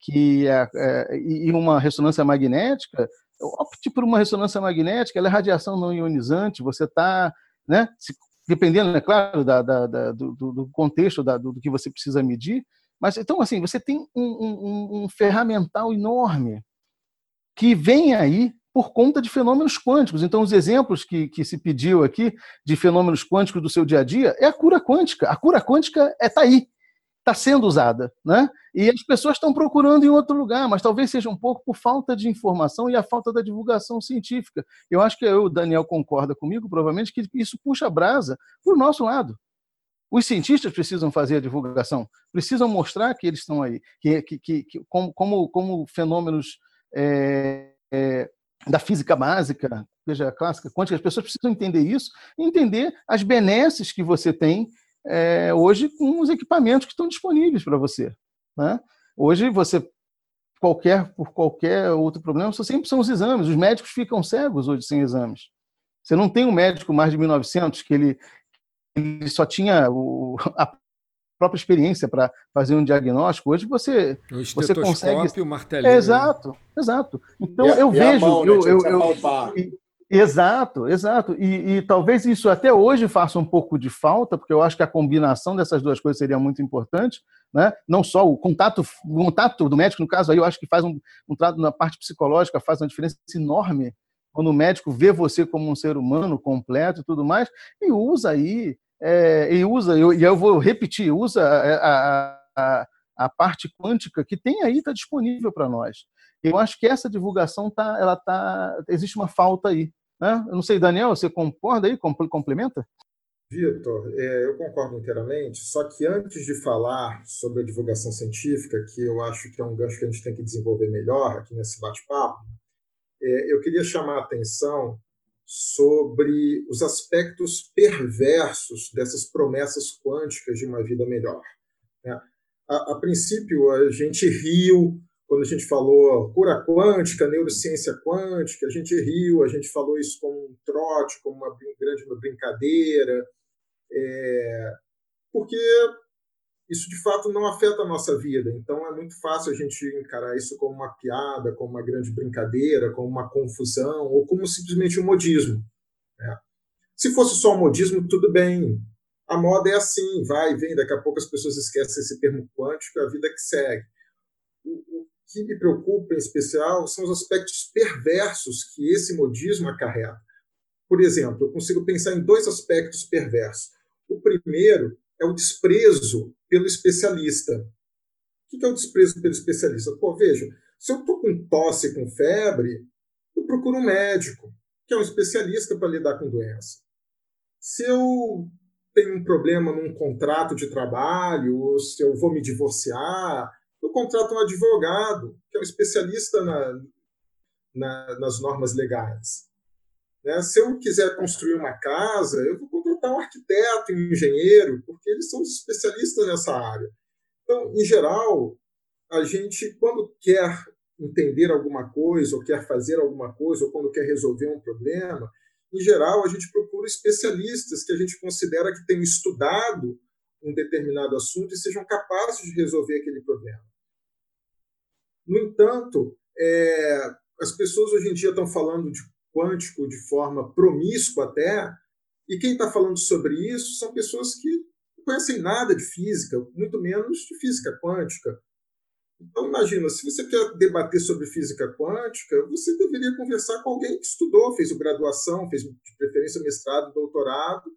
que é, é, e uma ressonância magnética, opte por uma ressonância magnética, ela é radiação não ionizante, você está, né, dependendo, é claro, da, da, da, do, do, contexto do, do, que você precisa medir, mas então, assim, você tem um, um, um ferramental enorme que vem aí por conta de fenômenos quânticos. Então, os exemplos que, que se pediu aqui de fenômenos quânticos do seu dia a dia é a cura quântica. A cura quântica está é, tá aí está sendo usada, né? E as pessoas estão procurando em outro lugar, mas talvez seja um pouco por falta de informação e a falta da divulgação científica. Eu acho que eu, o Daniel concorda comigo, provavelmente, que isso puxa a brasa para o nosso lado. Os cientistas precisam fazer a divulgação, precisam mostrar que eles estão aí, que, que, que, como, como, como fenômenos é, é, da física básica, seja clássica, quântica, as pessoas precisam entender isso e entender as benesses que você tem é, hoje com os equipamentos que estão disponíveis para você. Né? Hoje você qualquer por qualquer outro problema, só sempre são os exames. Os médicos ficam cegos hoje sem exames. Você não tem um médico mais de 1900 que ele, ele só tinha o, a própria experiência para fazer um diagnóstico. Hoje você, o você consegue. O martelinho, né? exato, exato. Então eu vejo. Mão, eu, né? eu, eu, Exato, exato. E, e, talvez isso até hoje faça um pouco de falta, porque eu acho que a combinação dessas duas coisas seria muito importante, né? Não só o contato, o contato do médico, no caso aí, eu acho que faz um, um trato na parte psicológica, faz uma diferença enorme quando o médico vê você como um ser humano completo e tudo mais, e usa aí, é, e usa, eu, e eu vou repetir, usa a, a, a parte quântica que tem aí, está disponível para nós. Eu acho que essa divulgação tá, ela tá, existe uma falta aí. Né? Eu não sei, Daniel, você concorda aí? Complementa? Vitor, é, eu concordo inteiramente, só que antes de falar sobre a divulgação científica, que eu acho que é um gancho que a gente tem que desenvolver melhor aqui nesse bate-papo, é, eu queria chamar a atenção sobre os aspectos perversos dessas promessas quânticas de uma vida melhor. Né? A, a princípio, a gente riu quando a gente falou cura quântica, neurociência quântica, a gente riu, a gente falou isso como um trote, como uma grande uma brincadeira, é, porque isso de fato não afeta a nossa vida. Então é muito fácil a gente encarar isso como uma piada, como uma grande brincadeira, como uma confusão, ou como simplesmente um modismo. Né? Se fosse só um modismo, tudo bem. A moda é assim, vai e vem, daqui a pouco as pessoas esquecem esse termo quântico, a vida que segue. O, o que me preocupa em especial são os aspectos perversos que esse modismo acarreta. Por exemplo, eu consigo pensar em dois aspectos perversos. O primeiro é o desprezo pelo especialista. O que é o desprezo pelo especialista? Pô, veja, se eu estou com tosse, com febre, eu procuro um médico, que é um especialista para lidar com doença. Se eu tenho um problema num contrato de trabalho, ou se eu vou me divorciar, eu contrato um advogado, que é um especialista na, na, nas normas legais. Né? Se eu quiser construir uma casa, eu vou contratar um arquiteto, um engenheiro, porque eles são especialistas nessa área. Então, em geral, a gente, quando quer entender alguma coisa, ou quer fazer alguma coisa, ou quando quer resolver um problema, em geral, a gente procura especialistas que a gente considera que tenham estudado um determinado assunto e sejam capazes de resolver aquele problema. No entanto, é, as pessoas hoje em dia estão falando de quântico de forma promíscua até, e quem está falando sobre isso são pessoas que não conhecem nada de física, muito menos de física quântica. Então, imagina, se você quer debater sobre física quântica, você deveria conversar com alguém que estudou, fez graduação, fez de preferência mestrado, doutorado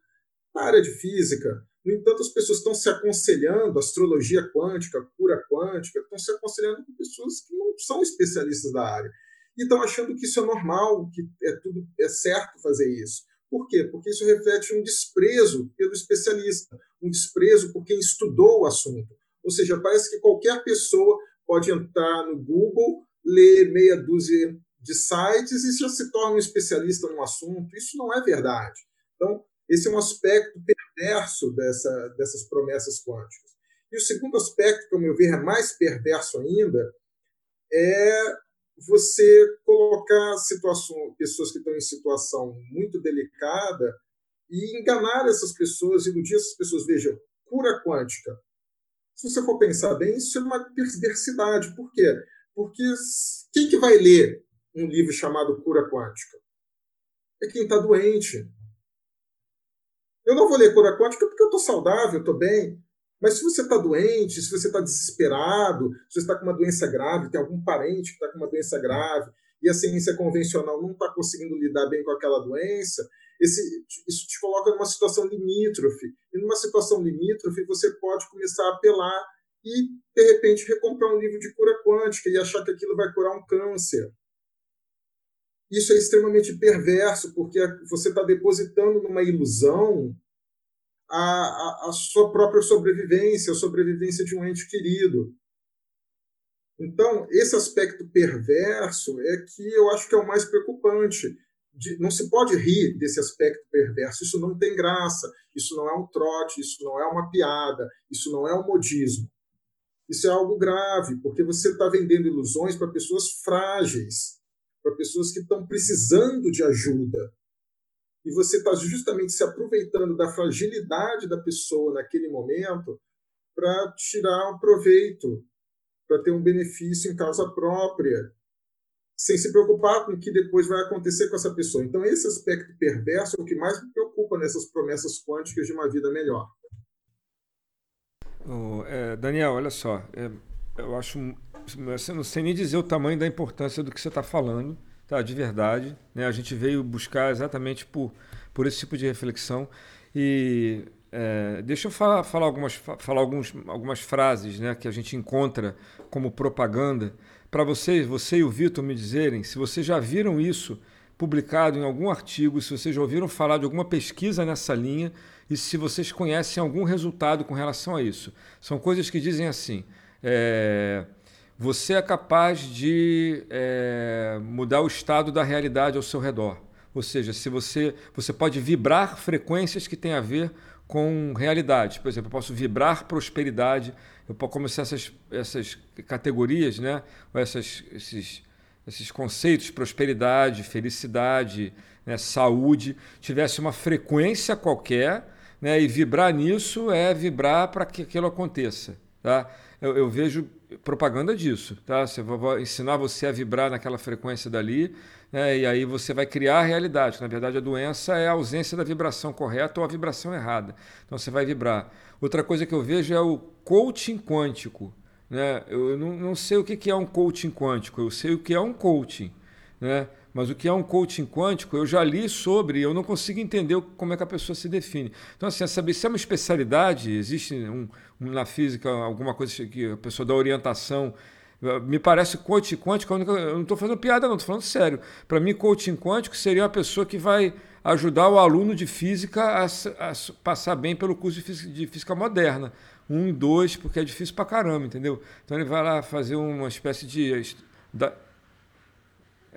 na área de física. No entanto, as pessoas estão se aconselhando, astrologia quântica, cura quântica, estão se aconselhando com pessoas que não são especialistas da área. E estão achando que isso é normal, que é tudo é certo fazer isso. Por quê? Porque isso reflete um desprezo pelo especialista, um desprezo por quem estudou o assunto. Ou seja, parece que qualquer pessoa pode entrar no Google, ler meia dúzia de sites e já se torna um especialista no assunto. Isso não é verdade. Então, esse é um aspecto perverso dessa, dessas promessas quânticas. E o segundo aspecto, que, ao meu ver, é mais perverso ainda, é você colocar pessoas que estão em situação muito delicada e enganar essas pessoas, iludir essas pessoas. Veja, cura quântica. Se você for pensar bem, isso é uma perversidade. Por quê? Porque quem que vai ler um livro chamado Cura Quântica? É quem está doente, eu não vou ler cura quântica porque eu estou saudável, estou bem. Mas se você está doente, se você está desesperado, se você está com uma doença grave, tem algum parente que está com uma doença grave, e a ciência convencional não está conseguindo lidar bem com aquela doença, esse, isso te coloca numa situação limítrofe. E numa situação limítrofe, você pode começar a apelar e, de repente, recomprar um livro de cura quântica e achar que aquilo vai curar um câncer. Isso é extremamente perverso, porque você está depositando numa ilusão a, a, sua própria sobrevivência, a sobrevivência de um ente querido. Então, esse aspecto perverso é que eu acho que é o mais preocupante. De, não se pode rir desse aspecto perverso. Isso não tem graça, isso não é um trote, isso não é uma piada, isso não é um modismo. Isso é algo grave, porque você está vendendo ilusões para pessoas frágeis para pessoas que estão precisando de ajuda. E você está justamente se aproveitando da fragilidade da pessoa naquele momento para tirar um proveito, para ter um benefício em causa própria, sem se preocupar com o que depois vai acontecer com essa pessoa. Então, esse aspecto perverso é o que mais me preocupa nessas promessas quânticas de uma vida melhor. Oh, é, Daniel, olha só, é, eu acho, eu não sei nem dizer o tamanho da importância do que você está falando, tá? De verdade, né? A gente veio buscar exatamente por por esse tipo de reflexão e é, deixa eu falar, falar, algumas, falar alguns, algumas frases né, que a gente encontra como propaganda para vocês, você e o Vitor me dizerem se vocês já viram isso publicado em algum artigo, se vocês já ouviram falar de alguma pesquisa nessa linha e se vocês conhecem algum resultado com relação a isso. São coisas que dizem assim: é, você é capaz de é, mudar o estado da realidade ao seu redor. Ou seja, se você, você pode vibrar frequências que têm a ver com realidade. Por exemplo, eu posso vibrar prosperidade, eu posso começar essas, essas categorias, né? Ou essas, esses, esses conceitos, prosperidade, felicidade, né? saúde, tivesse uma frequência qualquer, né? e vibrar nisso é vibrar para que aquilo aconteça. Tá? Eu, eu, vejo propaganda disso. Tá? Eu vou ensinar você a vibrar naquela frequência dali, né? e aí você vai criar a realidade. Na verdade, a doença é a ausência da vibração correta ou a vibração errada. Então você vai vibrar. Outra coisa que eu vejo é o coaching quântico. Né? Eu não, não sei o que é um coaching quântico, eu sei o que é um coaching. Né? Mas o que é um coaching quântico, eu já li sobre eu não consigo entender como é que a pessoa se define. Então, assim, é saber se é uma especialidade, existe um, um, na física alguma coisa que a pessoa dá orientação me parece coaching quântico, eu não estou fazendo piada, não, estou falando sério. Para mim, coaching quântico seria uma pessoa que vai ajudar o aluno de física a, a passar bem pelo curso de física, de física, moderna. Um e dois, porque é difícil para caramba, entendeu? Então ele vai lá fazer uma espécie de. Da...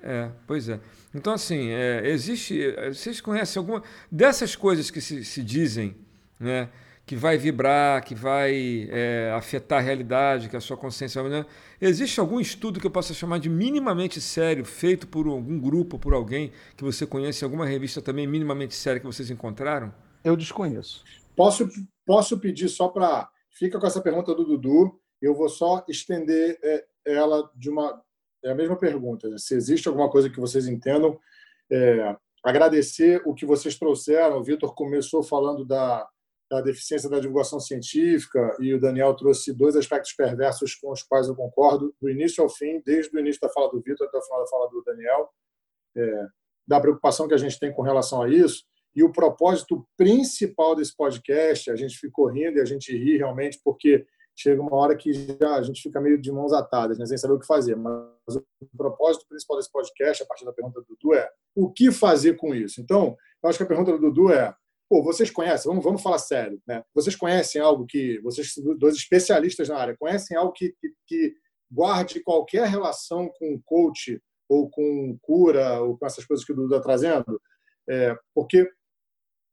É, pois é. Então, assim, é, existe. Vocês conhecem alguma. Dessas coisas que se, se dizem, né? que vai vibrar, que vai é, afetar a realidade, que a sua consciência. Né? Existe algum estudo que eu possa chamar de minimamente sério, feito por algum grupo, por alguém que você conhece, alguma revista também minimamente séria que vocês encontraram? Eu desconheço. Posso, posso pedir só para. Fica com essa pergunta do Dudu, eu vou só estender é, ela de uma. É a mesma pergunta. Né? Se existe alguma coisa que vocês entendam, é, agradecer o que vocês trouxeram. O Vitor começou falando da da deficiência da divulgação científica, e o Daniel trouxe dois aspectos perversos com os quais eu concordo, do início ao fim, desde o início da fala do Vitor até o final da fala do Daniel, é, da preocupação que a gente tem com relação a isso. E o propósito principal desse podcast, a gente ficou rindo e a gente ri realmente, porque chega uma hora que já a gente fica meio de mãos atadas, né, sem saber o que fazer. Mas o propósito principal desse podcast, a partir da pergunta do Dudu, é o que fazer com isso? Então, eu acho que a pergunta do Dudu é Pô, vocês conhecem, vamos, vamos falar sério, né? Vocês conhecem algo que, vocês, dois especialistas na área, conhecem algo que, que, que guarde qualquer relação com coach ou com cura ou com essas coisas que o Dudu está trazendo? É, porque,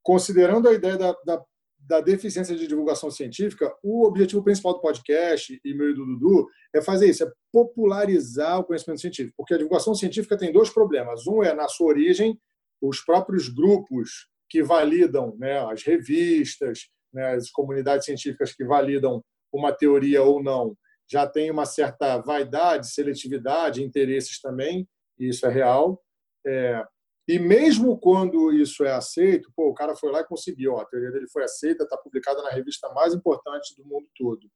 considerando a ideia da, da, da, deficiência de divulgação científica, o objetivo principal do podcast e meu do Dudu é fazer isso, é popularizar o conhecimento científico. Porque a divulgação científica tem dois problemas. Um é, na sua origem, os próprios grupos que validam né, as revistas, né, as comunidades científicas que validam uma teoria ou não, já tem uma certa vaidade, seletividade, interesses também, e isso é real. É, e mesmo quando isso é aceito, pô, o cara foi lá e conseguiu, ó, a teoria dele foi aceita, está publicada na revista mais importante do mundo todo.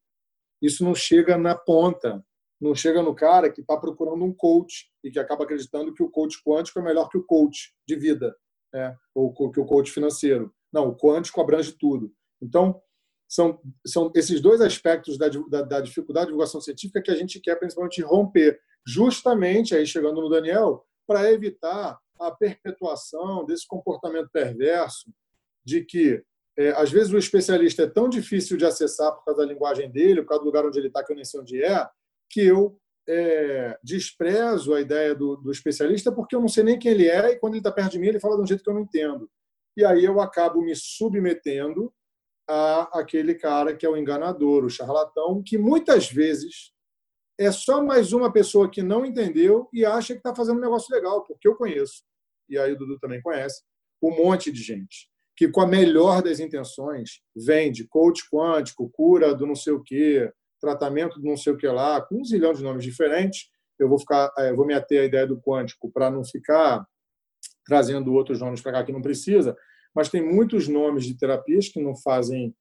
Isso não chega na ponta, não chega no cara que está procurando um coach e que acaba acreditando que o coach quântico é melhor que o coach de vida né? ou que o coach financeiro. Não, o quântico abrange tudo. Então, são, são esses dois aspectos da, da, da dificuldade de divulgação científica que a gente quer principalmente romper, justamente, aí chegando no Daniel, para evitar a perpetuação desse comportamento perverso de que, é, às vezes, o especialista é tão difícil de acessar por causa da linguagem dele, por causa do lugar onde ele está, que eu nem sei onde é, que eu é, desprezo a ideia do, do, especialista porque eu não sei nem quem ele é e quando ele está perto de mim ele fala de um jeito que eu não entendo. E aí eu acabo me submetendo a aquele cara que é o enganador, o charlatão, que muitas vezes é só mais uma pessoa que não entendeu e acha que está fazendo um negócio legal, porque eu conheço, e aí o Dudu também conhece, um monte de gente que, com a melhor das intenções, vende coach quântico, cura do não sei o quê, tratamento do não sei o que lá, com um zilhão de nomes diferentes. Eu vou ficar, é, vou me ater à ideia do quântico para não ficar trazendo outros nomes para cá que não precisa, mas tem muitos nomes de terapias que não fazem,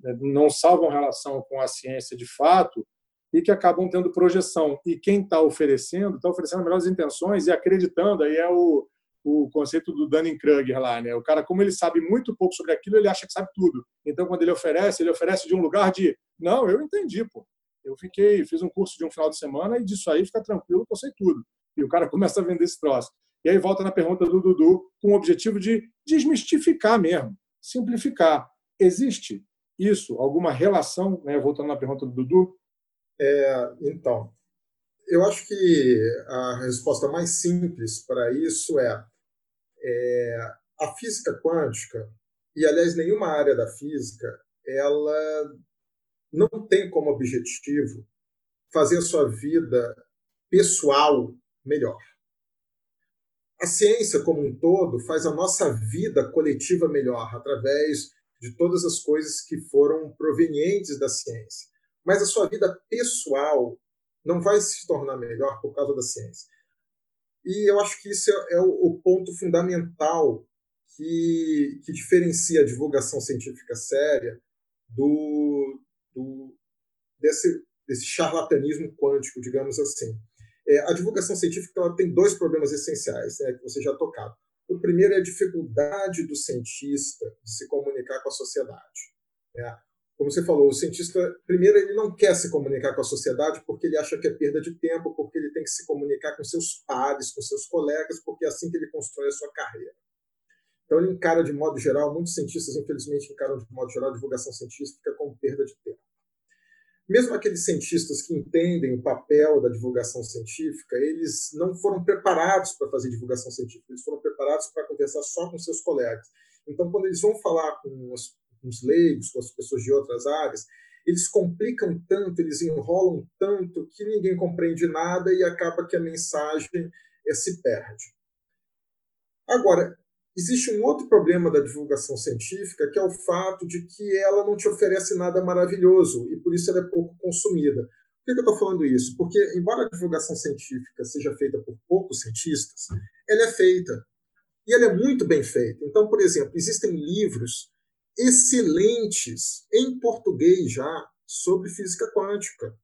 né, não salvam relação com a ciência de fato e que acabam tendo projeção. E quem está oferecendo, está oferecendo melhores intenções e acreditando, aí é o, o conceito do Dunning-Kruger lá, né? O cara, como ele sabe muito pouco sobre aquilo, ele acha que sabe tudo. Então, quando ele oferece, ele oferece de um lugar de, não, eu entendi, pô. Eu fiquei, fiz um curso de um final de semana e disso aí fica tranquilo eu sei tudo. E o cara começa a vender esse troço. E aí volta na pergunta do Dudu, com o objetivo de desmistificar mesmo, simplificar. Existe isso, alguma relação, né? voltando na pergunta do Dudu, é, então, eu acho que a resposta mais simples para isso é, é, a física quântica, e aliás nenhuma área da física, ela não tem como objetivo fazer a sua vida pessoal melhor. A ciência como um todo faz a nossa vida coletiva melhor através de todas as coisas que foram provenientes da ciência mas a sua vida pessoal não vai se tornar melhor por causa da ciência. E eu acho que isso é, é o, ponto fundamental que, que diferencia a divulgação científica séria do, do desse, desse charlatanismo quântico, digamos assim. É, a divulgação científica ela tem dois problemas essenciais né, que você já tocou. O primeiro é a dificuldade do cientista de se comunicar com a sociedade. Né? Como você falou, o cientista, primeiro, ele não quer se comunicar com a sociedade porque ele acha que é perda de tempo, porque ele tem que se comunicar com seus pares, com seus colegas, porque é assim que ele constrói a sua carreira. Então, ele encara de modo geral, muitos cientistas, infelizmente, encaram de modo geral a divulgação científica como perda de tempo. Mesmo aqueles cientistas que entendem o papel da divulgação científica, eles não foram preparados para fazer divulgação científica, eles foram preparados para conversar só com seus colegas. Então, quando eles vão falar com os com os leigos, com as pessoas de outras áreas, eles complicam tanto, eles enrolam tanto que ninguém compreende nada e acaba que a mensagem é, se perde. Agora, existe um outro problema da divulgação científica, que é o fato de que ela não te oferece nada maravilhoso e por isso ela é pouco consumida. Por que eu estou falando isso? Porque, embora a divulgação científica seja feita por poucos cientistas, ela é feita. E ela é muito bem feita. Então, por exemplo, existem livros excelentes em português já sobre física quântica.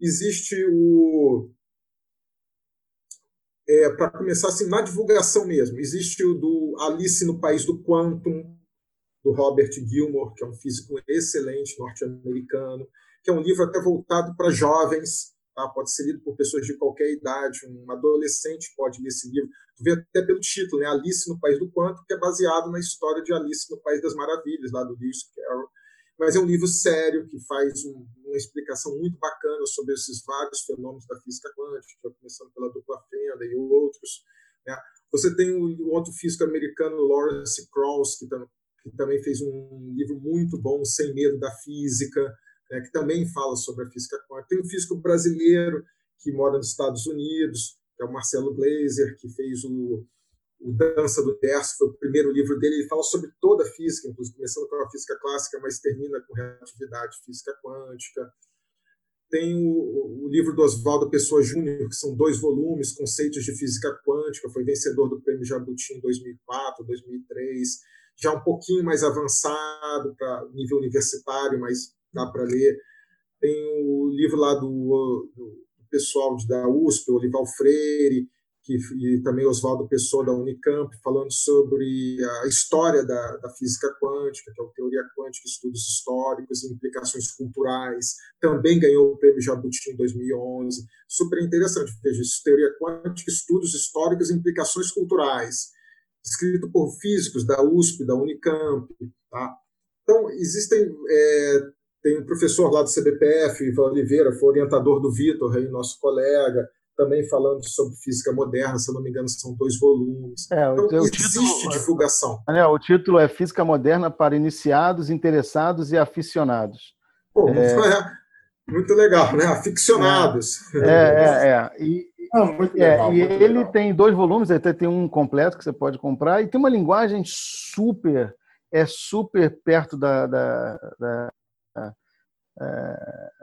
Existe o. É, Para começar assim, na divulgação mesmo, existe o do Alice no País do Quantum, do Robert Gilmore, que é um físico excelente norte-americano, que é um livro até voltado para jovens, Tá? Pode ser lido por pessoas de qualquer idade, um adolescente pode ler esse livro. Tu vê até pelo título, né? Alice no País do Quanto, que é baseado na história de Alice no País das Maravilhas, lá do Lewis Carroll. Mas é um livro sério que faz um, uma explicação muito bacana sobre esses vários fenômenos da física quântica, começando pela dupla fenda e outros. Né? Você tem o, outro físico americano, Lawrence Krauss, que, tam, que também fez um livro muito bom, Sem Medo da Física né, que também fala sobre a física quântica. Tem um físico brasileiro que mora nos Estados Unidos, que é o Marcelo Glazer, que fez o, o Dança do Verso, foi o primeiro livro dele. Ele fala sobre toda a física, inclusive começando com a física clássica, mas termina com relatividade, física quântica. Tem o, o livro do Oswaldo Pessoa Júnior, que são dois volumes, Conceitos de Física Quântica, foi vencedor do Prêmio Jabuti em 2004, 2003, já um pouquinho mais avançado para nível universitário, mas dá para ler. Tem o livro lá do, do pessoal da USP, Olival Freire, que, e também Oswaldo Pessoa da Unicamp, falando sobre a história da, da física quântica, que é a teoria quântica, estudos históricos e implicações culturais. Também ganhou o prêmio Jabuti em 2011. Super interessante, veja isso, teoria quântica, estudos históricos e implicações culturais. Escrito por físicos da USP, da Unicamp. Tá? Então, existem é, tem um professor lá do CBPF, Ivan Oliveira, foi orientador do Vitor, aí, nosso colega, também falando sobre física moderna, se eu não me engano, são dois volumes. É, então, existe título, divulgação. Daniel, o título é Física Moderna para Iniciados, Interessados e Aficionados. Pô, é... muito legal, né? Aficionados. É, é, é. E, Ah, é, legal, é, e ele legal. tem dois volumes, até tem um completo que você pode comprar, e tem uma linguagem super, é super perto da, da, da,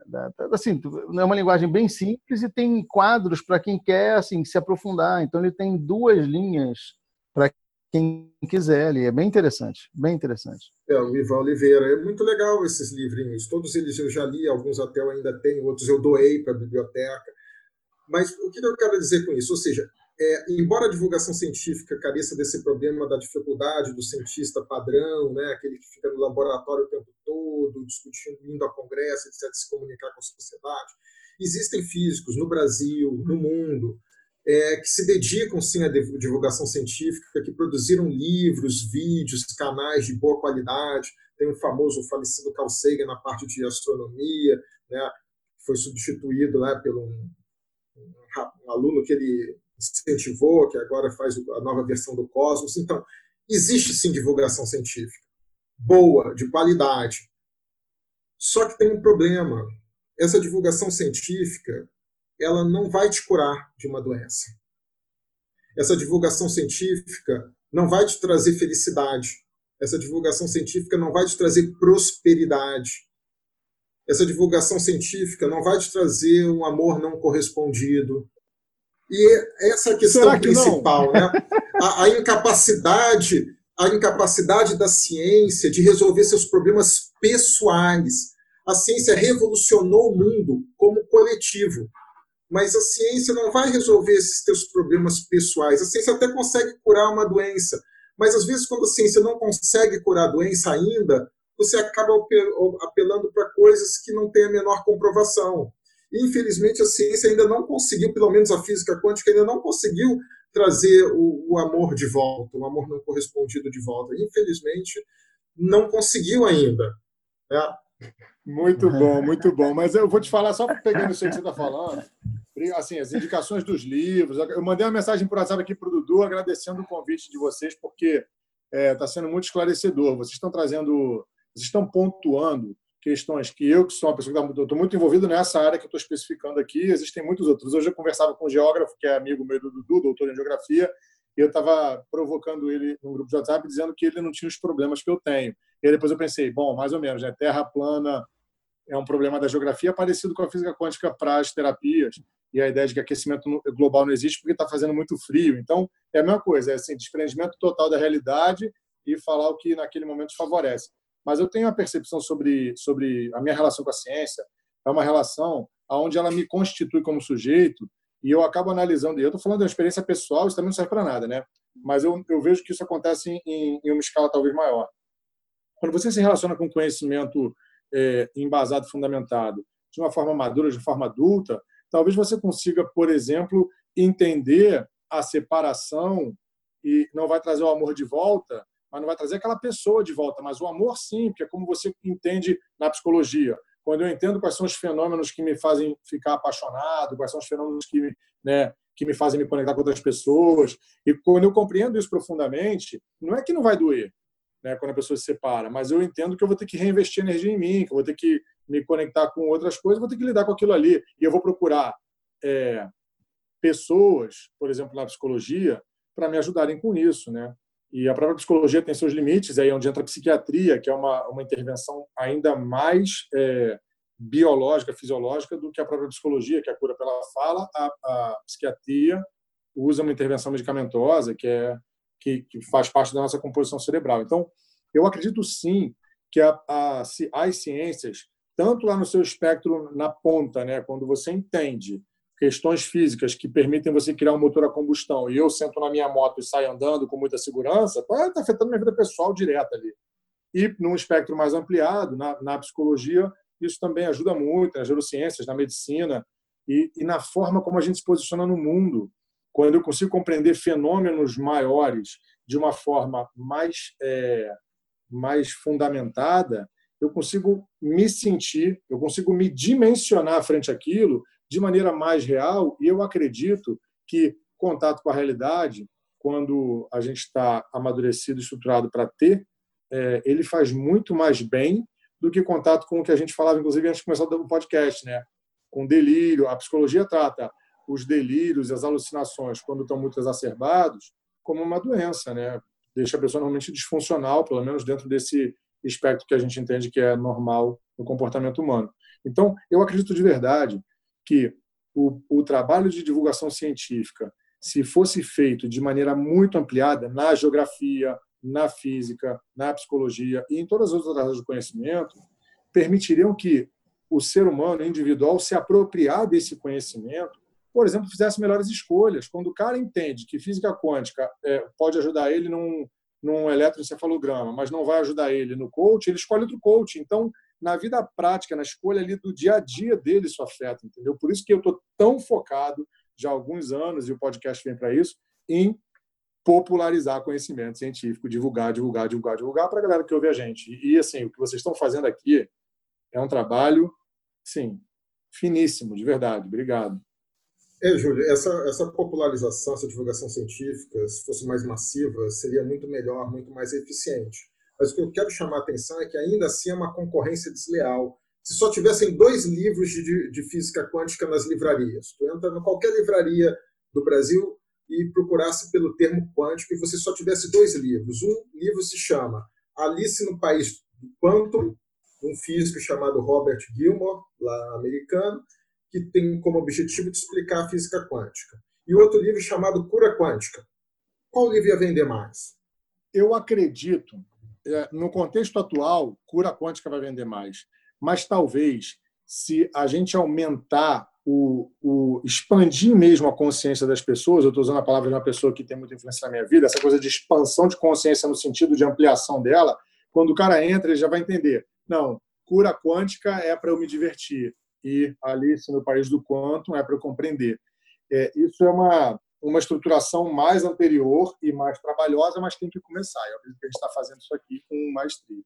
da, da assim, é uma linguagem bem simples e tem quadros para quem quer assim se aprofundar. Então ele tem duas linhas para quem quiser ali. É bem interessante, bem interessante. É, o Ivan Oliveira. É muito legal esses livrinhos. Todos eles eu já li, alguns até eu ainda tenho, outros eu doei para a biblioteca. Mas o que eu quero dizer com isso? Ou seja, é, embora a divulgação científica careça desse problema da dificuldade do cientista padrão, né, aquele que fica no laboratório o tempo todo, discutindo, indo a congresso, etc., se comunicar com a sociedade, existem físicos no Brasil, no mundo, é, que se dedicam sim à divulgação científica, que produziram livros, vídeos, canais de boa qualidade. Tem o famoso falecido Carl Sagan na parte de astronomia, né, foi substituído lá pelo um, um aluno que ele incentivou, que agora faz a nova versão do Cosmos. Então, existe sim divulgação científica, boa, de qualidade. Só que tem um problema. Essa divulgação científica ela não vai te curar de uma doença. Essa divulgação científica não vai te trazer felicidade. Essa divulgação científica não vai te trazer prosperidade. Essa divulgação científica não vai te trazer um amor não correspondido. E essa é a questão que principal, né? A, a, incapacidade, a incapacidade da ciência de resolver seus problemas pessoais. A ciência revolucionou o mundo como coletivo mas a ciência não vai resolver esses teus problemas pessoais. A ciência até consegue curar uma doença, mas às vezes quando a ciência não consegue curar a doença ainda, você acaba apelando para coisas que não têm a menor comprovação. Infelizmente, a ciência ainda não conseguiu, pelo menos a física quântica ainda não conseguiu trazer o, o amor de volta, o amor não correspondido de volta. Infelizmente, não conseguiu ainda. Né? Muito bom, muito bom. Mas eu vou te falar, só pegando isso aí que você está falando, assim, as indicações dos livros. Eu mandei uma mensagem por WhatsApp aqui para o Dudu, agradecendo o convite de vocês, porque está é, tá sendo muito esclarecedor. Vocês estão trazendo, vocês estão pontuando questões que eu, que sou uma pessoa que estou muito envolvido nessa área que eu estou especificando aqui, existem muitos outros. Hoje eu conversava com um geógrafo, que é amigo meu do Dudu, doutor em geografia, e eu estava provocando ele no grupo de WhatsApp, dizendo que ele não tinha os problemas que eu tenho. E depois eu pensei, bom, mais ou menos, né? Terra plana é um problema da geografia parecido com a física quântica para as terapias e a ideia de que aquecimento global não existe porque está fazendo muito frio. Então, é a mesma coisa, é assim, desprendimento total da realidade e falar o que naquele momento favorece. Mas eu tenho a percepção sobre, sobre a minha relação com a ciência, é uma relação onde ela me constitui como sujeito e eu acabo analisando, e eu estou falando de uma experiência pessoal, isso também não serve para nada, né? Mas eu, eu vejo que isso acontece em, em uma escala talvez maior. Quando você se relaciona com conhecimento é, embasado, fundamentado, de uma forma madura, de forma adulta, talvez você consiga, por exemplo, entender a separação e não vai trazer o amor de volta, mas não vai trazer aquela pessoa de volta, mas o amor sim, porque é como você entende na psicologia. Quando eu entendo quais são os fenômenos que me fazem ficar apaixonado, quais são os fenômenos que, né, que me fazem me conectar com outras pessoas, e quando eu compreendo isso profundamente, não é que não vai doer, né, quando a pessoa se separa, mas eu entendo que eu vou ter que reinvestir energia em mim, que eu vou ter que me conectar com outras coisas, vou ter que lidar com aquilo ali. E eu vou procurar é, pessoas, por exemplo, na psicologia, para me ajudarem com isso. Né? E a própria psicologia tem seus limites, aí é onde entra a psiquiatria, que é uma, uma intervenção ainda mais é, biológica, fisiológica do que a própria psicologia, que é a cura pela fala. A, a psiquiatria usa uma intervenção medicamentosa, que é que, que faz parte da nossa composição cerebral. Então, eu acredito sim que a, a, as ciências, tanto lá no seu espectro na ponta, né, quando você entende questões físicas que permitem você criar um motor a combustão e eu sento na minha moto e saio andando com muita segurança, está tá afetando minha vida pessoal direta ali. E num espectro mais ampliado, na, na psicologia, isso também ajuda muito, nas neurociências, na medicina e, e na forma como a gente se posiciona no mundo quando eu consigo compreender fenômenos maiores de uma forma mais, é, mais fundamentada, eu consigo me sentir, eu consigo me dimensionar frente àquilo de maneira mais real e eu acredito que contato com a realidade, quando a gente está amadurecido, estruturado para ter, é, ele faz muito mais bem do que contato com o que a gente falava, inclusive, antes de começar o podcast, né? com delírio. A psicologia trata os delírios e as alucinações, quando estão muito exacerbados, como uma doença, né? Deixa a pessoa normalmente disfuncional, pelo menos dentro desse espectro que a gente entende que é normal no comportamento humano. Então, eu acredito de verdade que o, o trabalho de divulgação científica, se fosse feito de maneira muito ampliada na geografia, na física, na psicologia e em todas as outras áreas do conhecimento, permitiriam que o ser humano individual se apropriar desse conhecimento, por exemplo, fizesse melhores escolhas. Quando o cara entende que física quântica é, pode ajudar ele num, num eletroencefalograma, mas não vai ajudar ele no coach, ele escolhe outro coach. Então, na vida prática, na escolha ali do dia a dia dele, isso afeta, entendeu? Por isso que eu estou tão focado já há alguns anos, e o podcast vem para isso, em popularizar conhecimento científico, divulgar, divulgar, divulgar, divulgar para a galera que ouve a gente. E, assim, o que vocês estão fazendo aqui é um trabalho, sim, finíssimo, de verdade. Obrigado. É, Júlio, essa, essa popularização, essa divulgação científica, se fosse mais massiva, seria muito melhor, muito mais eficiente. Mas o que eu quero chamar a atenção é que ainda assim é uma concorrência desleal. Se só tivessem dois livros de, de física quântica nas livrarias, tu entra em qualquer livraria do Brasil e procurasse pelo termo quântico e você só tivesse dois livros. Um livro se chama Alice no País do Quantum, um físico chamado Robert Gilmore, lá americano, que tem como objetivo de explicar a física quântica. E outro livro chamado Cura Quântica. Qual livro ia vender mais? Eu acredito no contexto atual, cura quântica vai vender mais. Mas talvez, se a gente aumentar o, o, expandir mesmo a consciência das pessoas, eu estou usando a palavra de uma pessoa que tem muita influência na minha vida, essa coisa de expansão de consciência no sentido de ampliação dela, quando o cara entra, ele já vai entender. Não, cura quântica é para eu me divertir e Alice no País do Quantum é para eu compreender. É, isso é uma, uma estruturação mais anterior e mais trabalhosa, mas tem que começar. Eu acredito que a gente está fazendo isso aqui com maestria.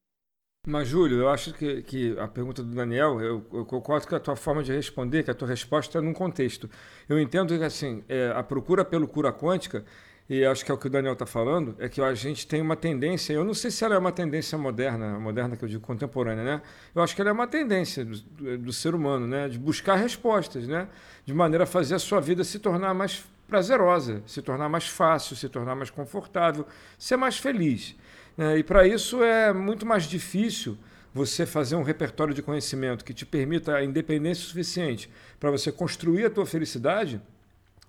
Mas, Júlio, eu acho que, que a pergunta do Daniel, eu, eu, concordo com a tua forma de responder, que a tua resposta é num contexto. Eu entendo que, assim, é, a procura pelo cura quântica, e acho que é o que o Daniel está falando, é que a gente tem uma tendência, eu não sei se ela é uma tendência moderna, moderna que eu digo contemporânea, né? Eu acho que ela é uma tendência do, do ser humano, né? De buscar respostas, né? De maneira a fazer a sua vida se tornar mais prazerosa, se tornar mais fácil, se tornar mais confortável, ser mais feliz. Né? E para isso é muito mais difícil você fazer um repertório de conhecimento que te permita a independência suficiente para você construir a tua felicidade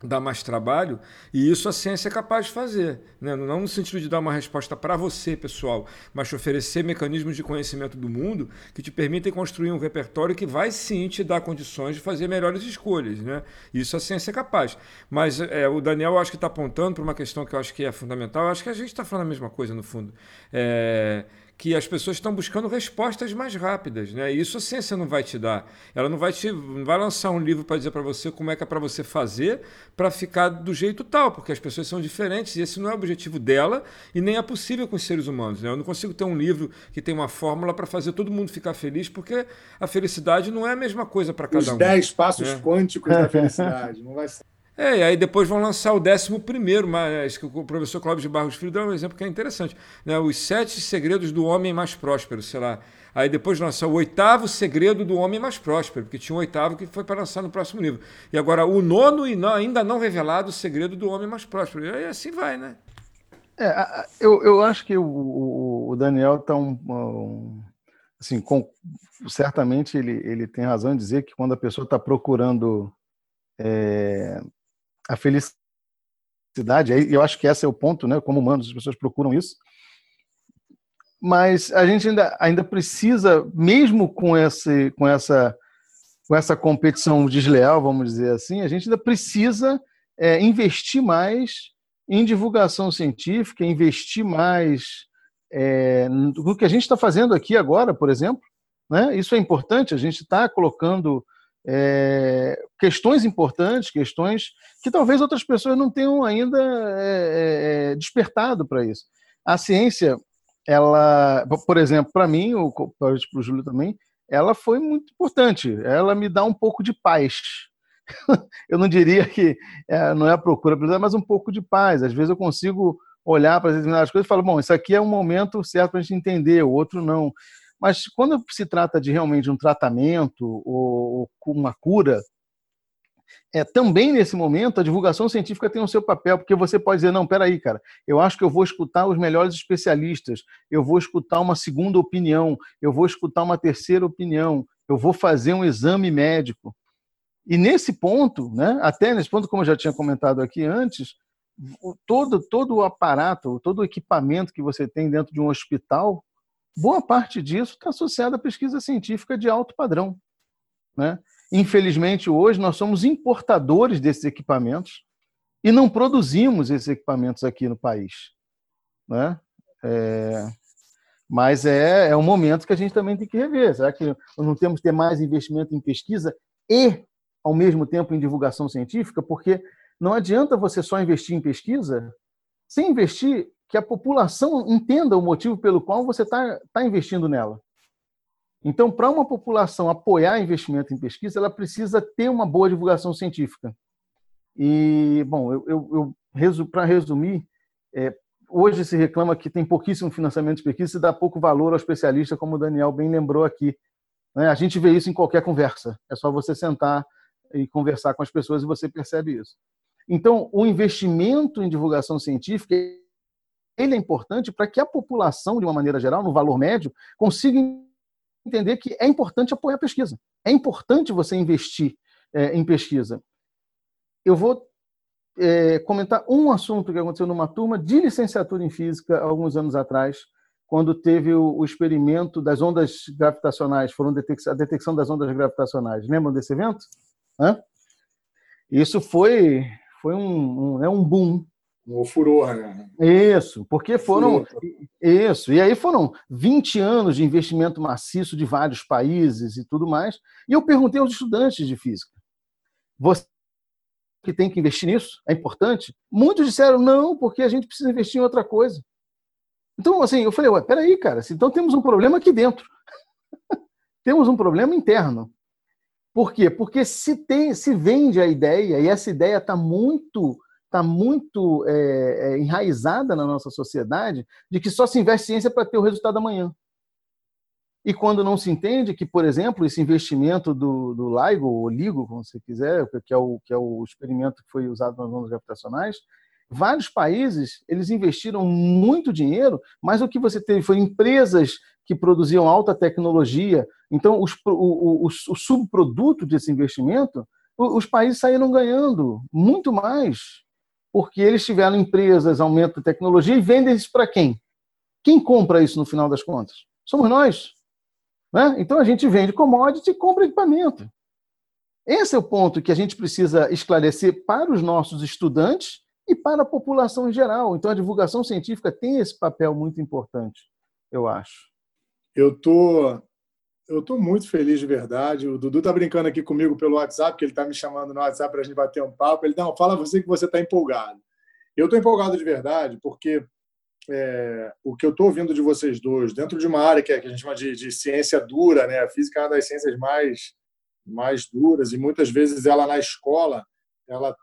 dá mais trabalho, e isso a ciência é capaz de fazer. Né? Não no sentido de dar uma resposta para você, pessoal, mas te oferecer mecanismos de conhecimento do mundo que te permitem construir um repertório que vai sim te dar condições de fazer melhores escolhas. Né? Isso a ciência é capaz. Mas é, o Daniel, eu acho que está apontando para uma questão que eu acho que é fundamental. Eu acho que a gente está falando a mesma coisa, no fundo. É, que as pessoas estão buscando respostas mais rápidas, né? E isso a ciência não vai te dar. Ela não vai te não vai lançar um livro para dizer para você como é que é para você fazer para ficar do jeito tal, porque as pessoas são diferentes e esse não é o objetivo dela e nem é possível com os seres humanos, né? Eu não consigo ter um livro que tem uma fórmula para fazer todo mundo ficar feliz, porque a felicidade não é a mesma coisa para cada um. Os 10 passos né? quânticos da felicidade, não vai ser é, e aí depois vão lançar o décimo primeiro, mas que o professor Cláudio de Barros Filho dá um exemplo que é interessante. Né? Os sete segredos do homem mais próspero, sei lá. Aí depois lançar o oitavo segredo do homem mais próspero, porque tinha um oitavo que foi para lançar no próximo livro. E agora o nono e não, ainda não revelado o segredo do homem mais próspero. E aí assim vai, né? É, eu, eu acho que o, o Daniel está um, um, assim, com, certamente ele, ele tem razão em dizer que quando a pessoa está procurando é, a felicidade. Eu acho que esse é o ponto, né? Como humanos, as pessoas procuram isso. Mas a gente ainda, ainda precisa, mesmo com, esse, com, essa, com essa competição desleal, vamos dizer assim, a gente ainda precisa é, investir mais em divulgação científica, investir mais é, no que a gente está fazendo aqui agora, por exemplo. Né? Isso é importante, a gente está colocando é, questões importantes, questões que talvez outras pessoas não tenham ainda é, é, despertado para isso. A ciência, ela, por exemplo, para mim, para o Júlio também, ela foi muito importante. Ela me dá um pouco de paz. eu não diria que é, não é a procura, mas um pouco de paz. Às vezes eu consigo olhar para determinadas coisas e falar, bom, isso aqui é um momento certo para a gente entender, o outro não. Mas quando se trata de realmente um tratamento ou, uma cura, é, também nesse momento a divulgação científica tem o seu papel, porque você pode dizer, não, peraí, cara, eu acho que eu vou escutar os melhores especialistas, eu vou escutar uma segunda opinião, eu vou escutar uma terceira opinião, eu vou fazer um exame médico. E nesse ponto, né, até nesse ponto, como eu já tinha comentado aqui antes, todo, todo o aparato, todo o equipamento que você tem dentro de um hospital, boa parte disso está associada à pesquisa científica de alto padrão. Né? Infelizmente, hoje nós somos importadores desses equipamentos e não produzimos esses equipamentos aqui no país. Né? É... Mas é, é um momento que a gente também tem que rever. Será que não temos que ter mais investimento em pesquisa e, ao mesmo tempo, em divulgação científica? Porque não adianta você só investir em pesquisa sem investir que a população entenda o motivo pelo qual você está tá investindo nela. Então, para uma população apoiar investimento em pesquisa, ela precisa ter uma boa divulgação científica. E, bom, eu, eu, eu para resumir, é, hoje se reclama que tem pouquíssimo financiamento de pesquisa e dá pouco valor ao especialista, como o Daniel bem lembrou aqui. Né? A gente vê isso em qualquer conversa. É só você sentar e conversar com as pessoas e você percebe isso. Então, o investimento em divulgação científica ele é importante para que a população, de uma maneira geral, no valor médio, consiga entender que é importante apoiar a pesquisa. É importante você investir é, em pesquisa. Eu vou é, comentar um assunto que aconteceu numa turma de licenciatura em física alguns anos atrás, quando teve o, o experimento das ondas gravitacionais, foram a detecção das ondas gravitacionais. Lembram desse evento? Hã? Isso foi, foi um, um, é um boom um furor, né? Isso, porque foram. Isso, e aí foram 20 anos de investimento maciço de vários países e tudo mais. E eu perguntei aos estudantes de física: você que tem que investir nisso? É importante? Muitos disseram não, porque a gente precisa investir em outra coisa. Então, assim, eu falei, ué, peraí, cara, então temos um problema aqui dentro. temos um problema interno. Por quê? Porque se tem, se vende a ideia, e essa ideia está muito está muito é, é, enraizada na nossa sociedade de que só se investe ciência para ter o resultado amanhã. E quando não se entende que, por exemplo, esse investimento do, do LIGO, ou LIGO, como você quiser, que é, o, que é o experimento que foi usado nas ondas gravitacionais, vários países eles investiram muito dinheiro, mas o que você teve foi empresas que produziam alta tecnologia. Então, os, o, o, o subproduto desse investimento, os países saíram ganhando muito mais porque eles tiveram empresas, aumento de tecnologia e vendem isso para quem? Quem compra isso no final das contas? Somos nós. Né? Então a gente vende commodity e compra equipamento. Esse é o ponto que a gente precisa esclarecer para os nossos estudantes e para a população em geral. Então a divulgação científica tem esse papel muito importante, eu acho. Eu tô eu estou muito feliz de verdade. O Dudu está brincando aqui comigo pelo WhatsApp, que ele está me chamando no WhatsApp para a gente bater um papo. Ele, não, fala você que você está empolgado. Eu estou empolgado de verdade, porque é, o que eu estou ouvindo de vocês dois, dentro de uma área que, é, que a gente chama de, de, ciência dura, né? a física é uma das ciências mais, mais duras, e muitas vezes ela na escola ela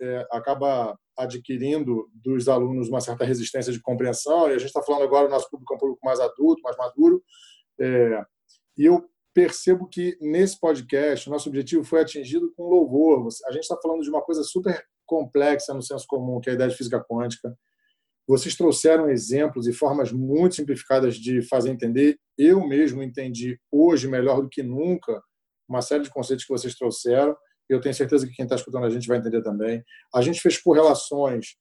é, acaba adquirindo dos alunos uma certa resistência de compreensão, e a gente está falando agora, o nosso público é um público mais adulto, mais maduro, é, e eu percebo que nesse podcast o nosso objetivo foi atingido com louvor. A gente está falando de uma coisa super complexa no senso comum, que é a ideia de física quântica. Vocês trouxeram exemplos e formas muito simplificadas de fazer entender. Eu mesmo entendi hoje melhor do que nunca uma série de conceitos que vocês trouxeram. Eu tenho certeza que quem está escutando a gente vai entender também. A gente fez correlações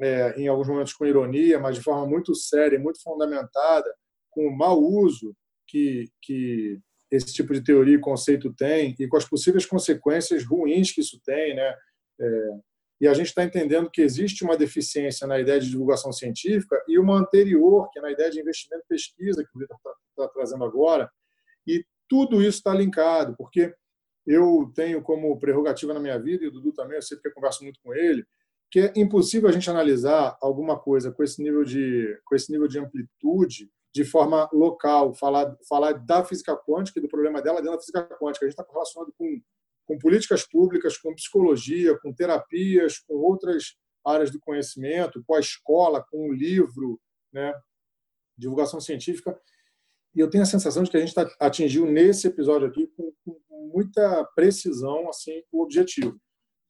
é, em alguns momentos com ironia, mas de forma muito séria, muito fundamentada, com o mau uso que, que esse tipo de teoria e conceito tem e com as possíveis consequências ruins que isso tem, né? É, e a gente está entendendo que existe uma deficiência na ideia de divulgação científica e uma anterior, que é na ideia de investimento e pesquisa, que o Vitor está tá trazendo agora. E tudo isso está linkado, porque eu tenho como prerrogativa na minha vida, e o Dudu também, eu eu converso muito com ele, que é impossível a gente analisar alguma coisa com esse nível de, com esse nível de amplitude de forma local, falar, falar da física quântica e do problema dela dentro da física quântica. A gente está relacionado com, com políticas públicas, com psicologia, com terapias, com outras áreas do conhecimento, com a escola, com o livro, né? divulgação científica. E eu tenho a sensação de que a gente tá, atingiu nesse episódio aqui com, com muita precisão assim o objetivo.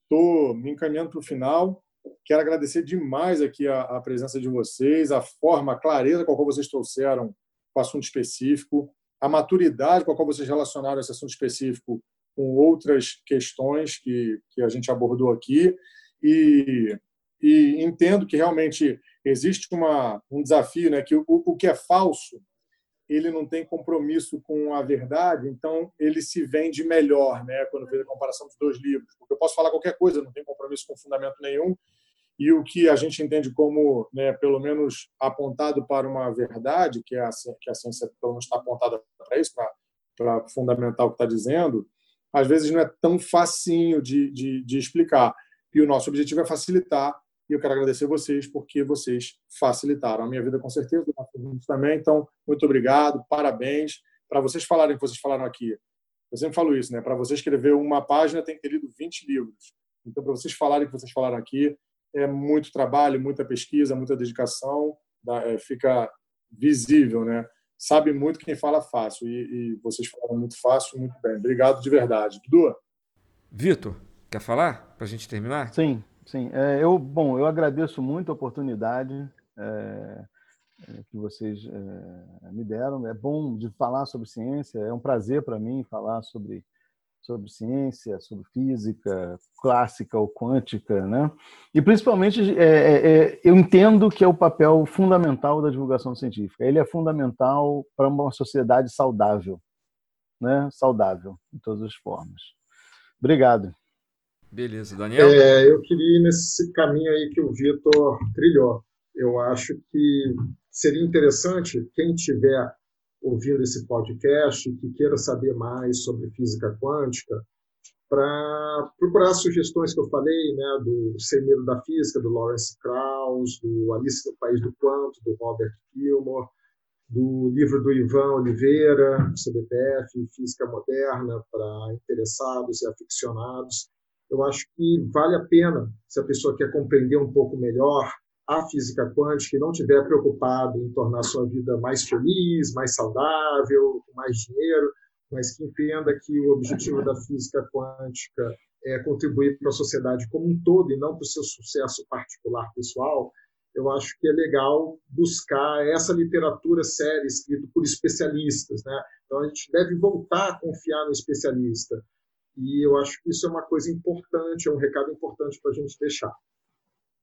estou me encaminhando para o final. Quero agradecer demais aqui a, a, presença de vocês, a forma, a clareza com a qual vocês trouxeram o assunto específico, a maturidade com a qual vocês relacionaram esse assunto específico com outras questões que, que a gente abordou aqui. E, e entendo que realmente existe uma, um desafio, né, que o, o que é falso ele não tem compromisso com a verdade, então ele se vende melhor, né? Quando fez a comparação dos dois livros, porque eu posso falar qualquer coisa, não tem compromisso com fundamento nenhum, e o que a gente entende como, né, pelo menos apontado para uma verdade, que é a, que a ciência pelo menos está apontada para isso, para fundamentar o que está dizendo, às vezes não é tão facinho de, de, de explicar. E o nosso objetivo é facilitar e eu quero agradecer vocês porque vocês facilitaram a minha vida com certeza, também. Então, muito obrigado, parabéns. Para vocês falarem o que vocês falaram aqui, eu sempre falo isso, né? Para você escrever uma página, tem que ter lido 20 livros. Então, para vocês falarem o que vocês falaram aqui, é muito trabalho, muita pesquisa, muita dedicação, é, fica visível, né? Sabe muito quem fala fácil e, e vocês falaram muito fácil, muito bem. Obrigado de verdade. Dudu? Vitor, quer falar para a gente terminar? Sim. Sim, é, eu, bom, eu agradeço muito a oportunidade é, é, que vocês é, me deram. É bom de falar sobre ciência, é um prazer para mim falar sobre, sobre ciência, sobre física clássica ou quântica, né? E principalmente é, é, eu entendo que é o papel fundamental da divulgação científica. Ele é fundamental para uma sociedade saudável, né? Saudável em todas as formas. Obrigado. Beleza, Daniel? É, eu queria ir nesse caminho aí que o Vitor trilhou. Eu acho que seria interessante quem tiver ouvindo esse podcast que queira saber mais sobre física quântica, para procurar sugestões que eu falei, né, do Sem Medo da Física, do Lawrence Krauss, do Alice no País do Quanto, do Robert Gilmore, do livro do Ivan Oliveira, CBPF, Física Moderna, para interessados e aficionados. Eu acho que vale a pena, se a pessoa quer compreender um pouco melhor a física quântica e não estiver preocupado em tornar sua vida mais feliz, mais saudável, com mais dinheiro, mas que entenda que o objetivo da física quântica é contribuir para a sociedade como um todo e não para o seu sucesso particular pessoal, eu acho que é legal buscar essa literatura séria escrita por especialistas. Né? Então, a gente deve voltar a confiar no especialista. E eu acho que isso é uma coisa importante, é um recado importante para a gente deixar.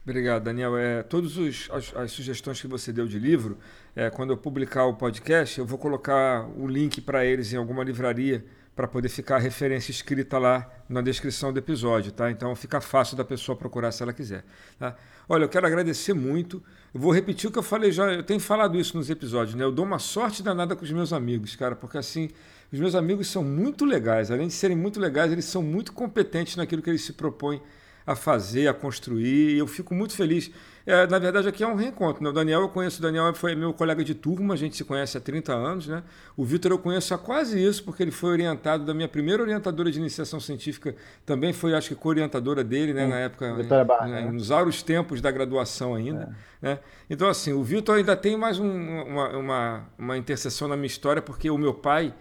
Obrigado, Daniel. É, todas as, as, sugestões que você deu de livro, é, quando eu publicar o podcast, eu vou colocar o link para eles em alguma livraria para poder ficar a referência escrita lá na descrição do episódio, tá? Então fica fácil da pessoa procurar se ela quiser. Tá? Olha, eu quero agradecer muito. Eu vou repetir o que eu falei já, eu tenho falado isso nos episódios, né? Eu dou uma sorte danada com os meus amigos, cara, porque assim os meus amigos são muito legais, além de serem muito legais, eles são muito competentes naquilo que eles se propõem a fazer, a construir, e eu fico muito feliz. É, na verdade, aqui é um reencontro. Né? O Daniel, eu conheço, o Daniel foi meu colega de turma, a gente se conhece há 30 anos. Né? O Vitor eu conheço há quase isso, porque ele foi orientado da minha primeira orientadora de iniciação científica, também foi, acho que, co-orientadora dele, né? na época, em, né? nos auros tempos da graduação ainda. É. Né? Então, assim, o Vitor ainda tem mais um, uma, uma, uma interseção na minha história, porque o meu pai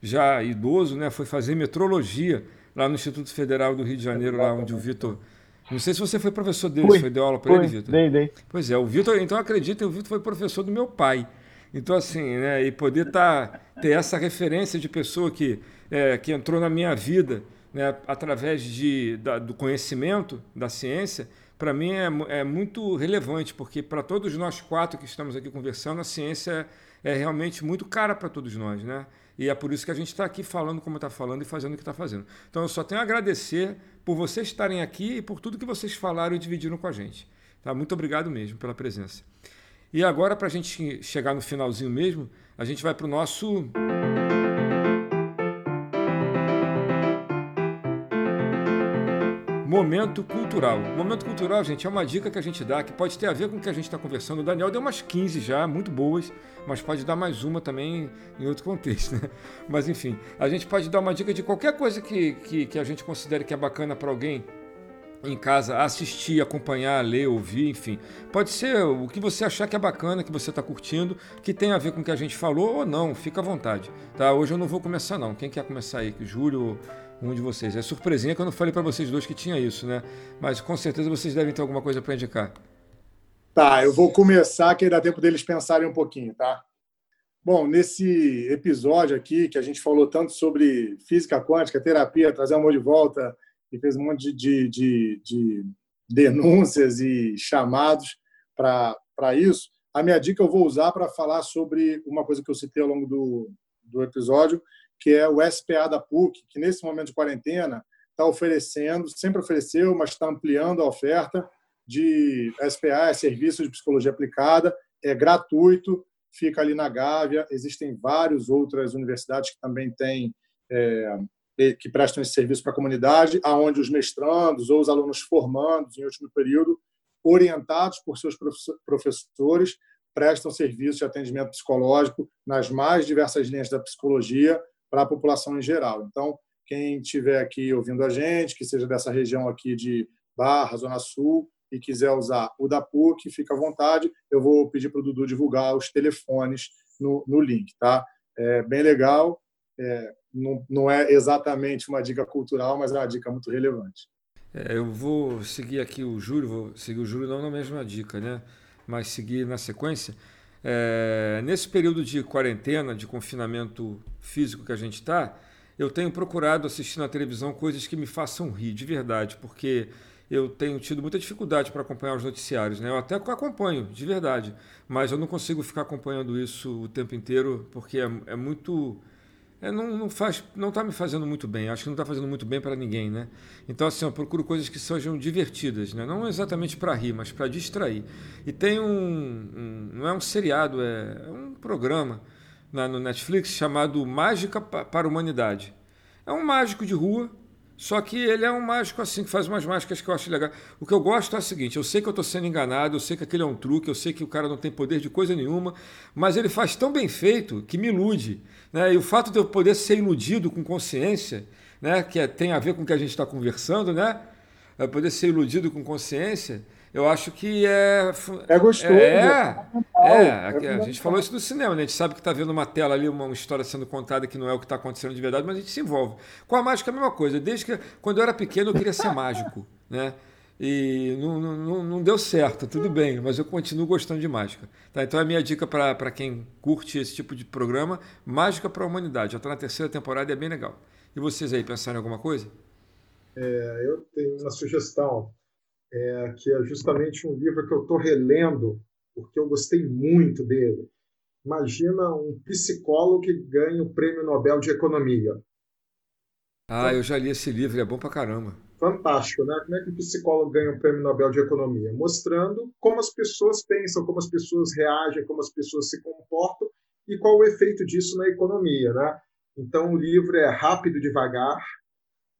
já idoso, né, foi fazer metrologia lá no Instituto Federal do Rio de Janeiro, lá onde o Vitor. Não sei se você foi professor dele, foi, foi deu aula para ele, Vitor? Dei, dei. Pois é, o Vitor, então acredita, o Vitor foi professor do meu pai. Então, assim, né, e poder tá, ter essa referência de pessoa que, é, que entrou na minha vida né, através de, da, do conhecimento da ciência, para mim é, é muito relevante, porque para todos nós quatro que estamos aqui conversando, a ciência é realmente muito cara para todos nós, né? E é por isso que a gente está aqui falando como está falando e fazendo o que está fazendo. Então eu só tenho a agradecer por vocês estarem aqui e por tudo que vocês falaram e dividiram com a gente. Tá? Muito obrigado mesmo pela presença. E agora, para a gente chegar no finalzinho mesmo, a gente vai para o nosso. Momento cultural. Momento cultural, gente, é uma dica que a gente dá que pode ter a ver com o que a gente está conversando. O Daniel deu umas 15 já, muito boas, mas pode dar mais uma também em outro contexto. Né? Mas enfim, a gente pode dar uma dica de qualquer coisa que, que, que a gente considere que é bacana para alguém em casa assistir, acompanhar, ler, ouvir, enfim. Pode ser o que você achar que é bacana, que você está curtindo, que tem a ver com o que a gente falou ou não, fica à vontade. Tá? Hoje eu não vou começar não. Quem quer começar aí? Júlio um de vocês. É surpresinha que eu falei para vocês dois que tinha isso, né? Mas com certeza vocês devem ter alguma coisa para indicar. Tá, eu vou começar, que dá tempo deles pensarem um pouquinho, tá? Bom, nesse episódio aqui, que a gente falou tanto sobre física quântica, terapia, trazer amor de volta, e fez um monte de, de, de denúncias e chamados para isso, a minha dica eu vou usar para falar sobre uma coisa que eu citei ao longo do, do episódio, que é o SPA da PUC, que nesse momento de quarentena está oferecendo, sempre ofereceu, mas está ampliando a oferta de SPA, é Serviço de Psicologia Aplicada, é gratuito, fica ali na Gávea. Existem várias outras universidades que também têm é, que prestam esse serviço para a comunidade, aonde os mestrandos ou os alunos formandos em último período, orientados por seus professores, prestam serviço de atendimento psicológico nas mais diversas linhas da psicologia para a população em geral. Então, quem estiver aqui ouvindo a gente, que seja dessa região aqui de Barra, Zona Sul, e quiser usar o da PUC, fica à vontade. Eu vou pedir para o Dudu divulgar os telefones no, no link. Tá? É bem legal. É, não, não é exatamente uma dica cultural, mas é uma dica muito relevante. É, eu vou seguir aqui o Júlio, vou seguir o Júlio não na mesma dica, né? mas seguir na sequência. É, nesse período de quarentena, de confinamento físico que a gente está, eu tenho procurado assistir na televisão coisas que me façam rir, de verdade, porque eu tenho tido muita dificuldade para acompanhar os noticiários. Né? Eu até acompanho, de verdade, mas eu não consigo ficar acompanhando isso o tempo inteiro, porque é, é muito. É, não, não faz, não está me fazendo muito bem. Acho que não está fazendo muito bem para ninguém, né? Então assim, eu procuro coisas que sejam divertidas, né? Não exatamente para rir, mas para distrair. E tem um, um, não é um seriado, é, é um programa na, no Netflix chamado Mágica para a Humanidade. É um mágico de rua só que ele é um mágico assim, que faz umas mágicas que eu acho legal. O que eu gosto é o seguinte: eu sei que eu estou sendo enganado, eu sei que aquele é um truque, eu sei que o cara não tem poder de coisa nenhuma, mas ele faz tão bem feito que me ilude. Né? E o fato de eu poder ser iludido com consciência, né? que é, tem a ver com o que a gente está conversando, né? É poder ser iludido com consciência, eu acho que é. É gostoso. É, é, é, a gente falou isso no cinema, né? A gente sabe que está vendo uma tela ali, uma história sendo contada que não é o que está acontecendo de verdade, mas a gente se envolve. Com a mágica é a mesma coisa. Desde que quando eu era pequeno eu queria ser mágico, né? E não, não, não deu certo, tudo bem, mas eu continuo gostando de mágica. Tá? Então a minha dica para quem curte esse tipo de programa, Mágica para a Humanidade. Já está na terceira temporada e é bem legal. E vocês aí, pensaram em alguma coisa? É, eu tenho uma sugestão é, que é justamente um livro que eu estou relendo, porque eu gostei muito dele. Imagina um psicólogo que ganha o Prêmio Nobel de Economia. Ah, eu já li esse livro, é bom pra caramba. Fantástico, né? Como é que um psicólogo ganha o Prêmio Nobel de Economia? Mostrando como as pessoas pensam, como as pessoas reagem, como as pessoas se comportam e qual o efeito disso na economia, né? Então, o livro é Rápido Devagar,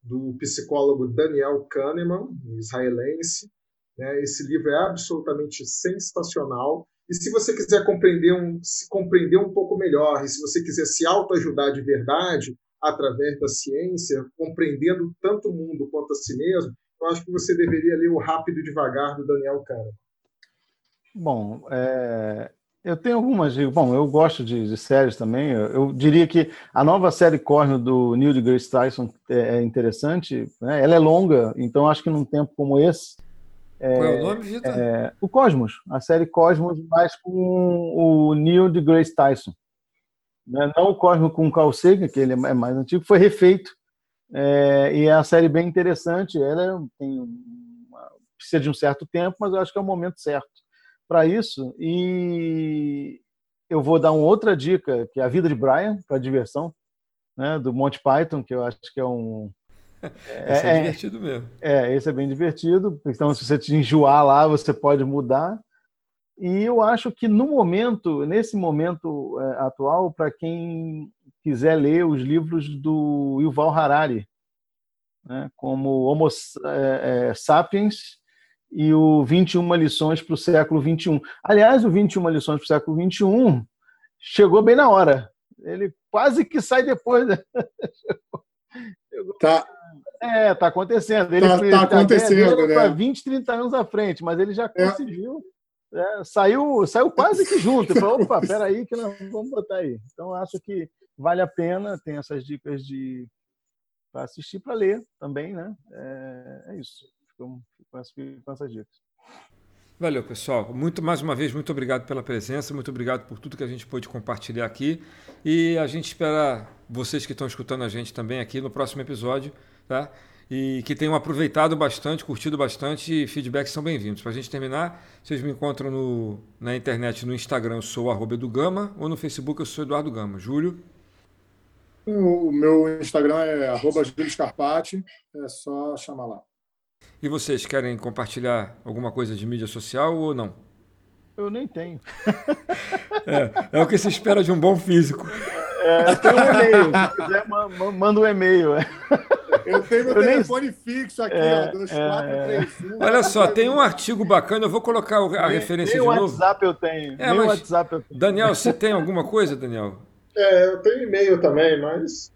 do psicólogo Daniel Kahneman, israelense. Né? Esse livro é absolutamente sensacional. E se você quiser compreender um, se compreender um pouco melhor, e se você quiser se autoajudar de verdade através da ciência, compreendendo tanto o mundo quanto a si mesmo, eu acho que você deveria ler o Rápido e Devagar do Daniel Kahneman. Bom, é, eu tenho algumas. Bom, eu gosto de, de séries também. Eu, eu, diria que a nova série Cosmo do Neil deGrasse Tyson é, é interessante. Né? Ela é longa, então acho que num tempo como esse. É, Qual é o nome, Vitor? É, o Cosmos. A série Cosmos, mas com o Neil deGrasse Tyson. Né? Não o Cosmo com o Carl Sagan, que ele é mais antigo, foi refeito. É, e é uma série bem interessante. Ela tem uma, precisa de um certo tempo, mas eu acho que é o momento certo para isso. E eu vou dar uma outra dica, que é a vida de Brian, para diversão, né, do Monty Python, que eu acho que é um. É, esse é, é divertido mesmo. É, esse é bem divertido. Então, se você te enjoar lá, você pode mudar. E eu acho que no momento, nesse momento é, atual, para quem quiser ler os livros do Yuval Harari, né, como Homo é, é Sapiens e o 21 lições para o século 21. Aliás, o 21 lições para o século 21 chegou bem na hora. Ele quase que sai depois. Tá. É, tá acontecendo. Ele tá, tá acontecendo, né? 20, 30 anos à frente, mas ele já é. conseguiu. É. É, saiu, saiu quase que junto. Ele falou, opa, peraí que nós vamos botar aí. Então, acho que vale a pena. Tem essas dicas de para assistir, para ler também, né? É, é isso. Fico com essas dicas. Valeu, pessoal. Muito mais uma vez, muito obrigado pela presença, muito obrigado por tudo que a gente pôde compartilhar aqui. E a gente espera vocês que estão escutando a gente também aqui no próximo episódio, tá? E que tenham aproveitado bastante, curtido bastante e feedbacks são bem-vindos. Para a gente terminar, vocês me encontram no, na internet, no Instagram, eu sou arroba Edugama, ou no Facebook, eu sou Eduardo Gama. Júlio? O meu Instagram é arroba Júlio Scarpati, é só chamar lá. E vocês querem compartilhar alguma coisa de mídia social ou não? Eu nem tenho. É, é o que se espera de um bom físico. É, tem um e-mail. Se quiser, manda um e-mail. É. Eu tenho meu eu telefone nem... fixo aqui, é, ó, 2431. É... Olha só, tem um artigo bacana, eu vou colocar a nem, referência nem de novo. WhatsApp eu tenho. É, nem mas... WhatsApp eu tenho. Daniel, você tem alguma coisa, Daniel? É, eu tenho e-mail também, mas.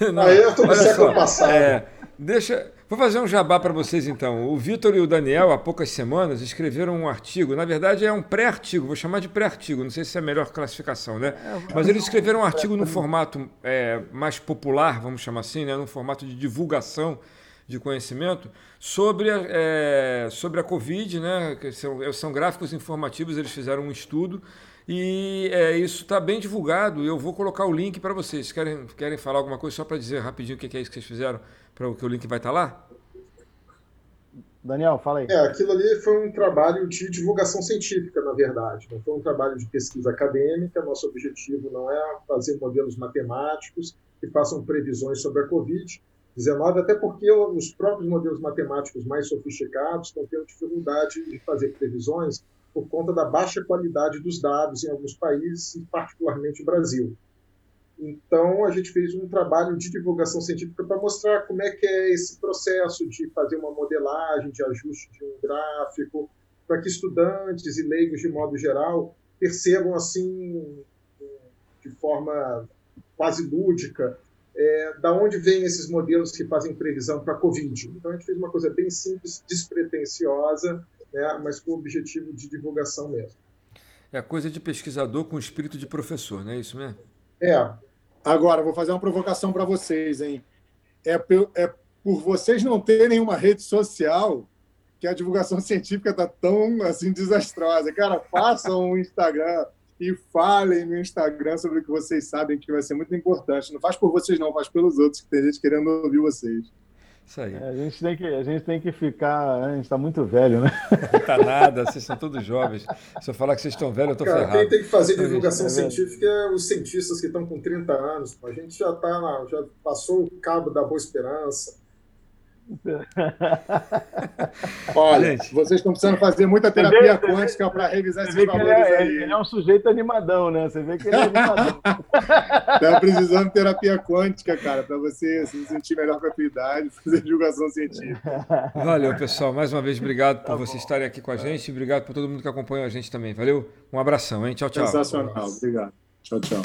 Não, Aí eu tô no século passado. É, deixa. Vou fazer um jabá para vocês então. O Vitor e o Daniel, há poucas semanas, escreveram um artigo. Na verdade, é um pré-artigo, vou chamar de pré-artigo, não sei se é a melhor classificação, né? É, Mas eles escreveram um artigo no formato é, mais popular, vamos chamar assim, né? no formato de divulgação de conhecimento, sobre a, é, sobre a Covid, né? São, são gráficos informativos, eles fizeram um estudo. E é, isso está bem divulgado. Eu vou colocar o link para vocês. Querem, querem falar alguma coisa só para dizer rapidinho o que é isso que vocês fizeram? para que o link vai estar tá lá? Daniel, fala aí. É, aquilo ali foi um trabalho de divulgação científica, na verdade. Não foi um trabalho de pesquisa acadêmica. Nosso objetivo não é fazer modelos matemáticos que façam previsões sobre a Covid-19, até porque os próprios modelos matemáticos mais sofisticados estão tendo dificuldade de fazer previsões por conta da baixa qualidade dos dados em alguns países, particularmente o Brasil. Então, a gente fez um trabalho de divulgação científica para mostrar como é que é esse processo de fazer uma modelagem, de ajuste de um gráfico, para que estudantes e leigos, de modo geral, percebam, assim, de forma quase lúdica, é, da onde vêm esses modelos que fazem previsão para a Covid. Então, a gente fez uma coisa bem simples, despretensiosa, né, mas com o objetivo de divulgação mesmo. É coisa de pesquisador com espírito de professor, não é isso mesmo? É, Agora, vou fazer uma provocação para vocês, hein? É, é por vocês não terem uma rede social que a divulgação científica está tão assim desastrosa. Cara, façam um Instagram e falem no Instagram sobre o que vocês sabem que vai ser muito importante. Não faz por vocês, não, faz pelos outros, que tem gente querendo ouvir vocês. Isso aí. É, a, gente tem que, a gente tem que ficar. A gente está muito velho, né? Não tá nada, vocês são todos jovens. Se eu falar que vocês estão velhos, eu estou ferrado. Quem tem que fazer divulgação é científica é os cientistas que estão com 30 anos. A gente já, tá, já passou o cabo da boa esperança. Olha, gente, vocês estão precisando fazer muita terapia vê, quântica para revisar esses valores ele é, aí. Ele é um sujeito animadão, né? Você vê que ele é animadão. Tá precisando de terapia quântica, cara, para você se sentir melhor com a tua idade, fazer divulgação científica. Valeu, pessoal. Mais uma vez, obrigado por tá vocês estarem aqui com a gente. Obrigado por todo mundo que acompanhou a gente também. Valeu? Um abração, hein? Tchau, tchau. Sensacional. Obrigado. Tchau, tchau.